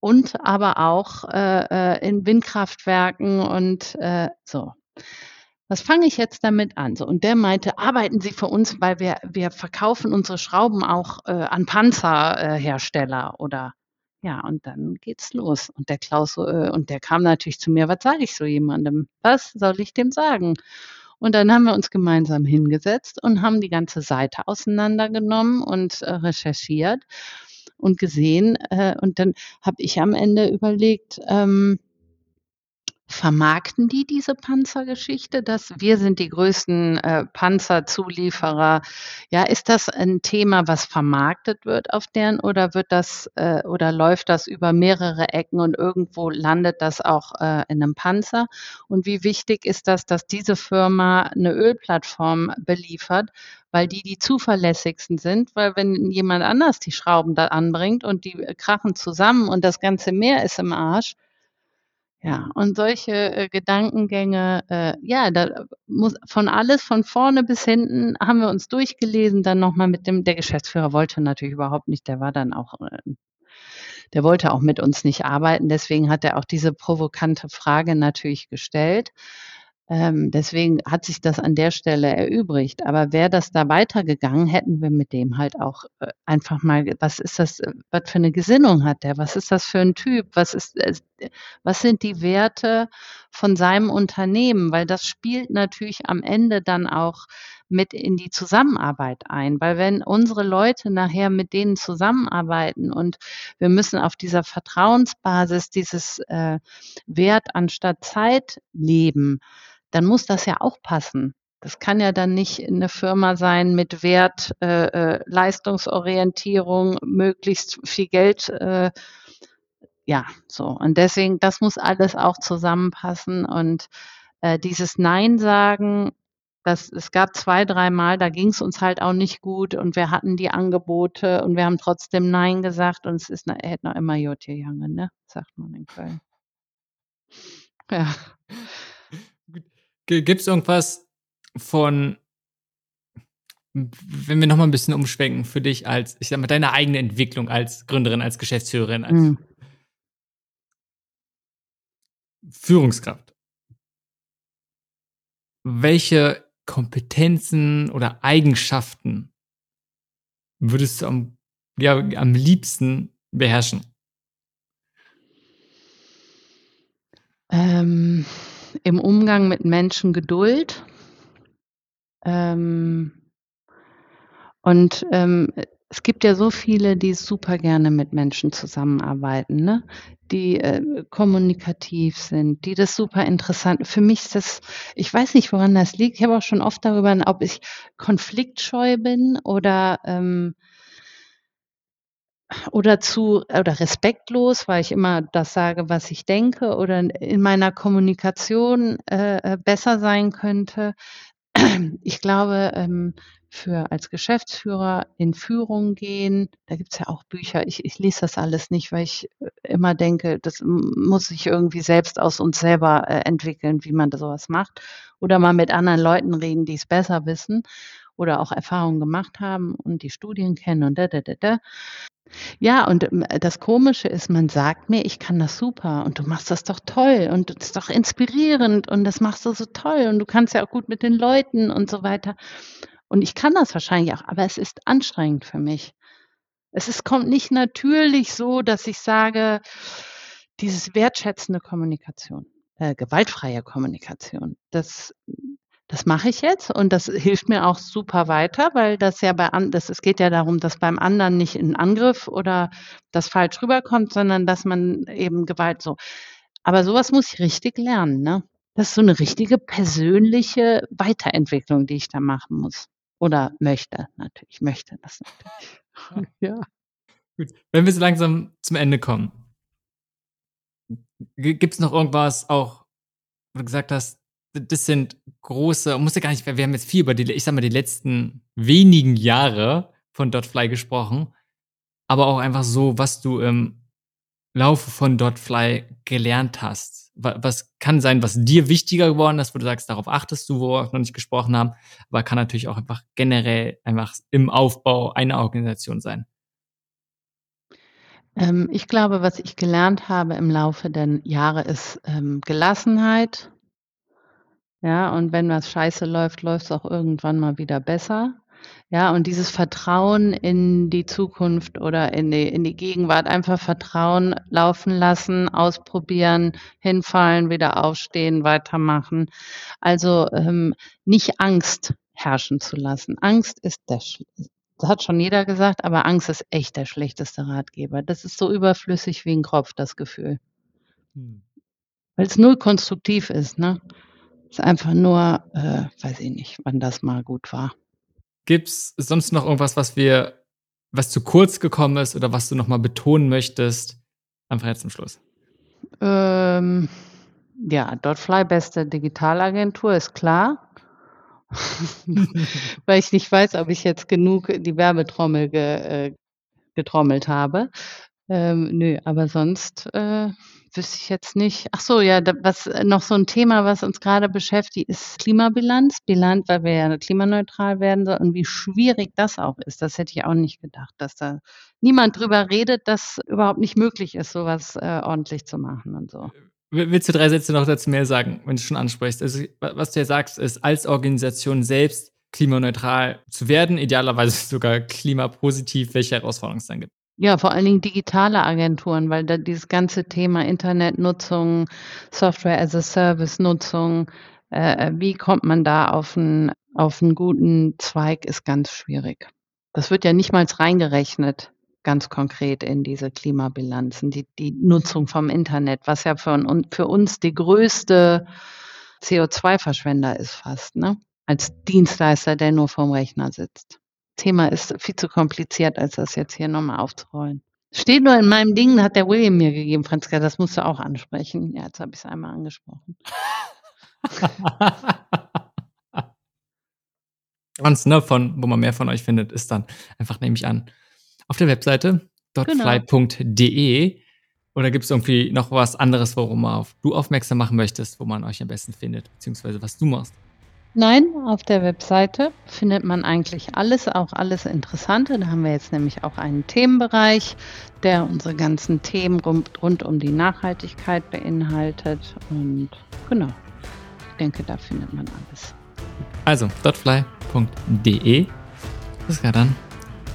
und aber auch äh, äh in Windkraftwerken und äh, so was fange ich jetzt damit an? So, und der meinte, arbeiten Sie für uns, weil wir, wir verkaufen unsere Schrauben auch äh, an Panzerhersteller äh, oder ja, und dann geht's los. Und der Klaus, äh, und der kam natürlich zu mir, was sage ich so jemandem? Was soll ich dem sagen? Und dann haben wir uns gemeinsam hingesetzt und haben die ganze Seite auseinandergenommen und äh, recherchiert und gesehen. Äh, und dann habe ich am Ende überlegt, ähm, Vermarkten die diese Panzergeschichte, dass wir sind die größten äh, Panzerzulieferer? Ja, ist das ein Thema, was vermarktet wird auf deren oder wird das äh, oder läuft das über mehrere Ecken und irgendwo landet das auch äh, in einem Panzer? Und wie wichtig ist das, dass diese Firma eine Ölplattform beliefert, weil die die zuverlässigsten sind, weil wenn jemand anders die Schrauben da anbringt und die krachen zusammen und das ganze Meer ist im Arsch, ja, und solche äh, Gedankengänge, äh, ja, da muss von alles, von vorne bis hinten haben wir uns durchgelesen, dann nochmal mit dem, der Geschäftsführer wollte natürlich überhaupt nicht, der war dann auch, äh, der wollte auch mit uns nicht arbeiten, deswegen hat er auch diese provokante Frage natürlich gestellt. Ähm, deswegen hat sich das an der Stelle erübrigt. Aber wäre das da weitergegangen, hätten wir mit dem halt auch äh, einfach mal, was ist das, äh, was für eine Gesinnung hat der? Was ist das für ein Typ? Was ist, äh, was sind die Werte von seinem Unternehmen? Weil das spielt natürlich am Ende dann auch mit in die Zusammenarbeit ein. Weil wenn unsere Leute nachher mit denen zusammenarbeiten und wir müssen auf dieser Vertrauensbasis dieses äh, Wert anstatt Zeit leben, dann muss das ja auch passen. Das kann ja dann nicht eine Firma sein mit Wert, äh, äh, Leistungsorientierung, möglichst viel Geld. Äh, ja, so. Und deswegen, das muss alles auch zusammenpassen. Und äh, dieses Nein sagen, das, es gab zwei, dreimal, da ging es uns halt auch nicht gut und wir hatten die Angebote und wir haben trotzdem Nein gesagt und es ist na, hätte noch immer Jod gegangen, ne? Sagt man in Köln. Ja. Gibt es irgendwas von, wenn wir nochmal ein bisschen umschwenken, für dich als, ich sag mal, deine eigene Entwicklung als Gründerin, als Geschäftsführerin, als mhm. Führungskraft? Welche Kompetenzen oder Eigenschaften würdest du am, ja, am liebsten beherrschen? Ähm, Im Umgang mit Menschen Geduld. Ähm, und ähm, es gibt ja so viele, die super gerne mit Menschen zusammenarbeiten, ne? die äh, kommunikativ sind, die das super interessant. Für mich ist das, ich weiß nicht, woran das liegt. Ich habe auch schon oft darüber, ob ich konfliktscheu bin oder ähm, oder zu oder respektlos, weil ich immer das sage, was ich denke oder in meiner Kommunikation äh, äh besser sein könnte. Ich glaube, ähm, für als Geschäftsführer in Führung gehen, da gibt's ja auch Bücher. Ich, ich lese das alles nicht, weil ich äh, immer denke, das muss sich irgendwie selbst aus uns selber äh, entwickeln, wie man da sowas macht. Oder mal mit anderen Leuten reden, die es besser wissen oder auch Erfahrungen gemacht haben und die Studien kennen und da, da, da, da. Ja, und ähm, das Komische ist, man sagt mir, ich kann das super und du machst das doch toll und das ist doch inspirierend und das machst du so toll und du kannst ja auch gut mit den Leuten und so weiter. Und ich kann das wahrscheinlich auch, aber es ist anstrengend für mich. Es ist, kommt nicht natürlich so, dass ich sage, dieses wertschätzende Kommunikation, äh, gewaltfreie Kommunikation, das das mache ich jetzt und das hilft mir auch super weiter, weil das ja bei an das es geht ja darum, dass beim anderen nicht ein Angriff oder das falsch rüberkommt, sondern dass man eben Gewalt so aber sowas muss ich richtig lernen, ne? Das ist so eine richtige persönliche Weiterentwicklung, die ich da machen muss oder möchte natürlich. möchte das natürlich. Ja. Gut. Wenn wir so langsam zum Ende kommen, gibt es noch irgendwas auch, wo du gesagt hast, das sind große, muss ja gar nicht, wir haben jetzt viel über die, ich sag mal, die letzten wenigen Jahre von Dotfly gesprochen, aber auch einfach so, was du im Laufe von Dotfly gelernt hast. Was kann sein, was dir wichtiger geworden ist, wo du sagst, darauf achtest du, wo wir noch nicht gesprochen haben, aber kann natürlich auch einfach generell einfach im Aufbau einer Organisation sein. Ähm, ich glaube, was ich gelernt habe im Laufe der Jahre ist ähm, Gelassenheit, ja, und wenn was scheiße läuft, läuft es auch irgendwann mal wieder besser. Ja, und dieses Vertrauen in die Zukunft oder in die, in die Gegenwart, einfach Vertrauen laufen lassen, ausprobieren, hinfallen, wieder aufstehen, weitermachen. Also ähm, nicht Angst herrschen zu lassen. Angst ist der, das hat schon jeder gesagt, aber Angst ist echt der schlechteste Ratgeber. Das ist so überflüssig wie ein Kropf, das Gefühl. Hm. Weil es null konstruktiv ist, ne? Ist einfach nur, äh, weiß ich nicht, wann das mal gut war. Gibt's sonst noch irgendwas, was wir, was zu kurz gekommen ist oder was du noch mal betonen möchtest? Einfach jetzt zum Schluss. Ähm, ja, Dotfly, beste Digitalagentur, ist klar. Weil ich nicht weiß, ob ich jetzt genug die Werbetrommel ge, äh, getrommelt habe. Ähm, nö, aber sonst äh, wüsste ich jetzt nicht. Ach so, ja, da, was äh, noch so ein Thema, was uns gerade beschäftigt, ist Klimabilanz. Bilanz, weil wir ja klimaneutral werden sollen und wie schwierig das auch ist. Das hätte ich auch nicht gedacht, dass da niemand drüber redet, dass überhaupt nicht möglich ist, sowas äh, ordentlich zu machen und so. Willst du drei Sätze noch dazu mehr sagen, wenn du schon ansprichst? Also, was du ja sagst, ist, als Organisation selbst klimaneutral zu werden, idealerweise sogar klimapositiv, welche Herausforderungen es dann gibt. Ja, vor allen Dingen digitale Agenturen, weil da dieses ganze Thema Internetnutzung, Software as a Service Nutzung, äh, wie kommt man da auf einen, auf einen guten Zweig, ist ganz schwierig. Das wird ja nicht mal reingerechnet, ganz konkret in diese Klimabilanzen, die, die Nutzung vom Internet, was ja für, für uns die größte CO2-Verschwender ist fast, ne? Als Dienstleister, der nur vorm Rechner sitzt. Thema ist viel zu kompliziert, als das jetzt hier nochmal aufzurollen. Steht nur in meinem Ding, hat der William mir gegeben, Franziska, das musst du auch ansprechen. Ja, jetzt habe ich es einmal angesprochen. Sonst, ne, von, wo man mehr von euch findet, ist dann einfach, nehme ich an, auf der Webseite dotfly.de. Genau. Oder gibt es irgendwie noch was anderes, worum auf, du aufmerksam machen möchtest, wo man euch am besten findet, beziehungsweise was du machst? Nein, auf der Webseite findet man eigentlich alles, auch alles Interessante. Da haben wir jetzt nämlich auch einen Themenbereich, der unsere ganzen Themen rund, rund um die Nachhaltigkeit beinhaltet. Und genau, ich denke, da findet man alles. Also, dotfly.de. Das war dann.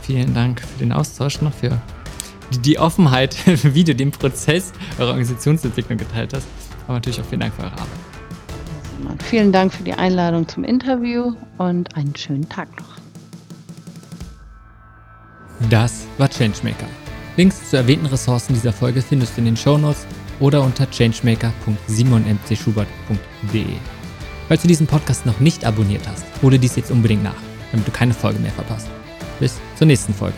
Vielen Dank für den Austausch noch, für die Offenheit, wie du den Prozess eurer Organisationsentwicklung geteilt hast. Aber natürlich auch vielen Dank für eure Arbeit. Vielen Dank für die Einladung zum Interview und einen schönen Tag noch. Das war Changemaker. Links zu erwähnten Ressourcen dieser Folge findest du in den Shownotes oder unter changemaker.simonmcschubert.de. Falls du diesen Podcast noch nicht abonniert hast, hole dies jetzt unbedingt nach, damit du keine Folge mehr verpasst. Bis zur nächsten Folge.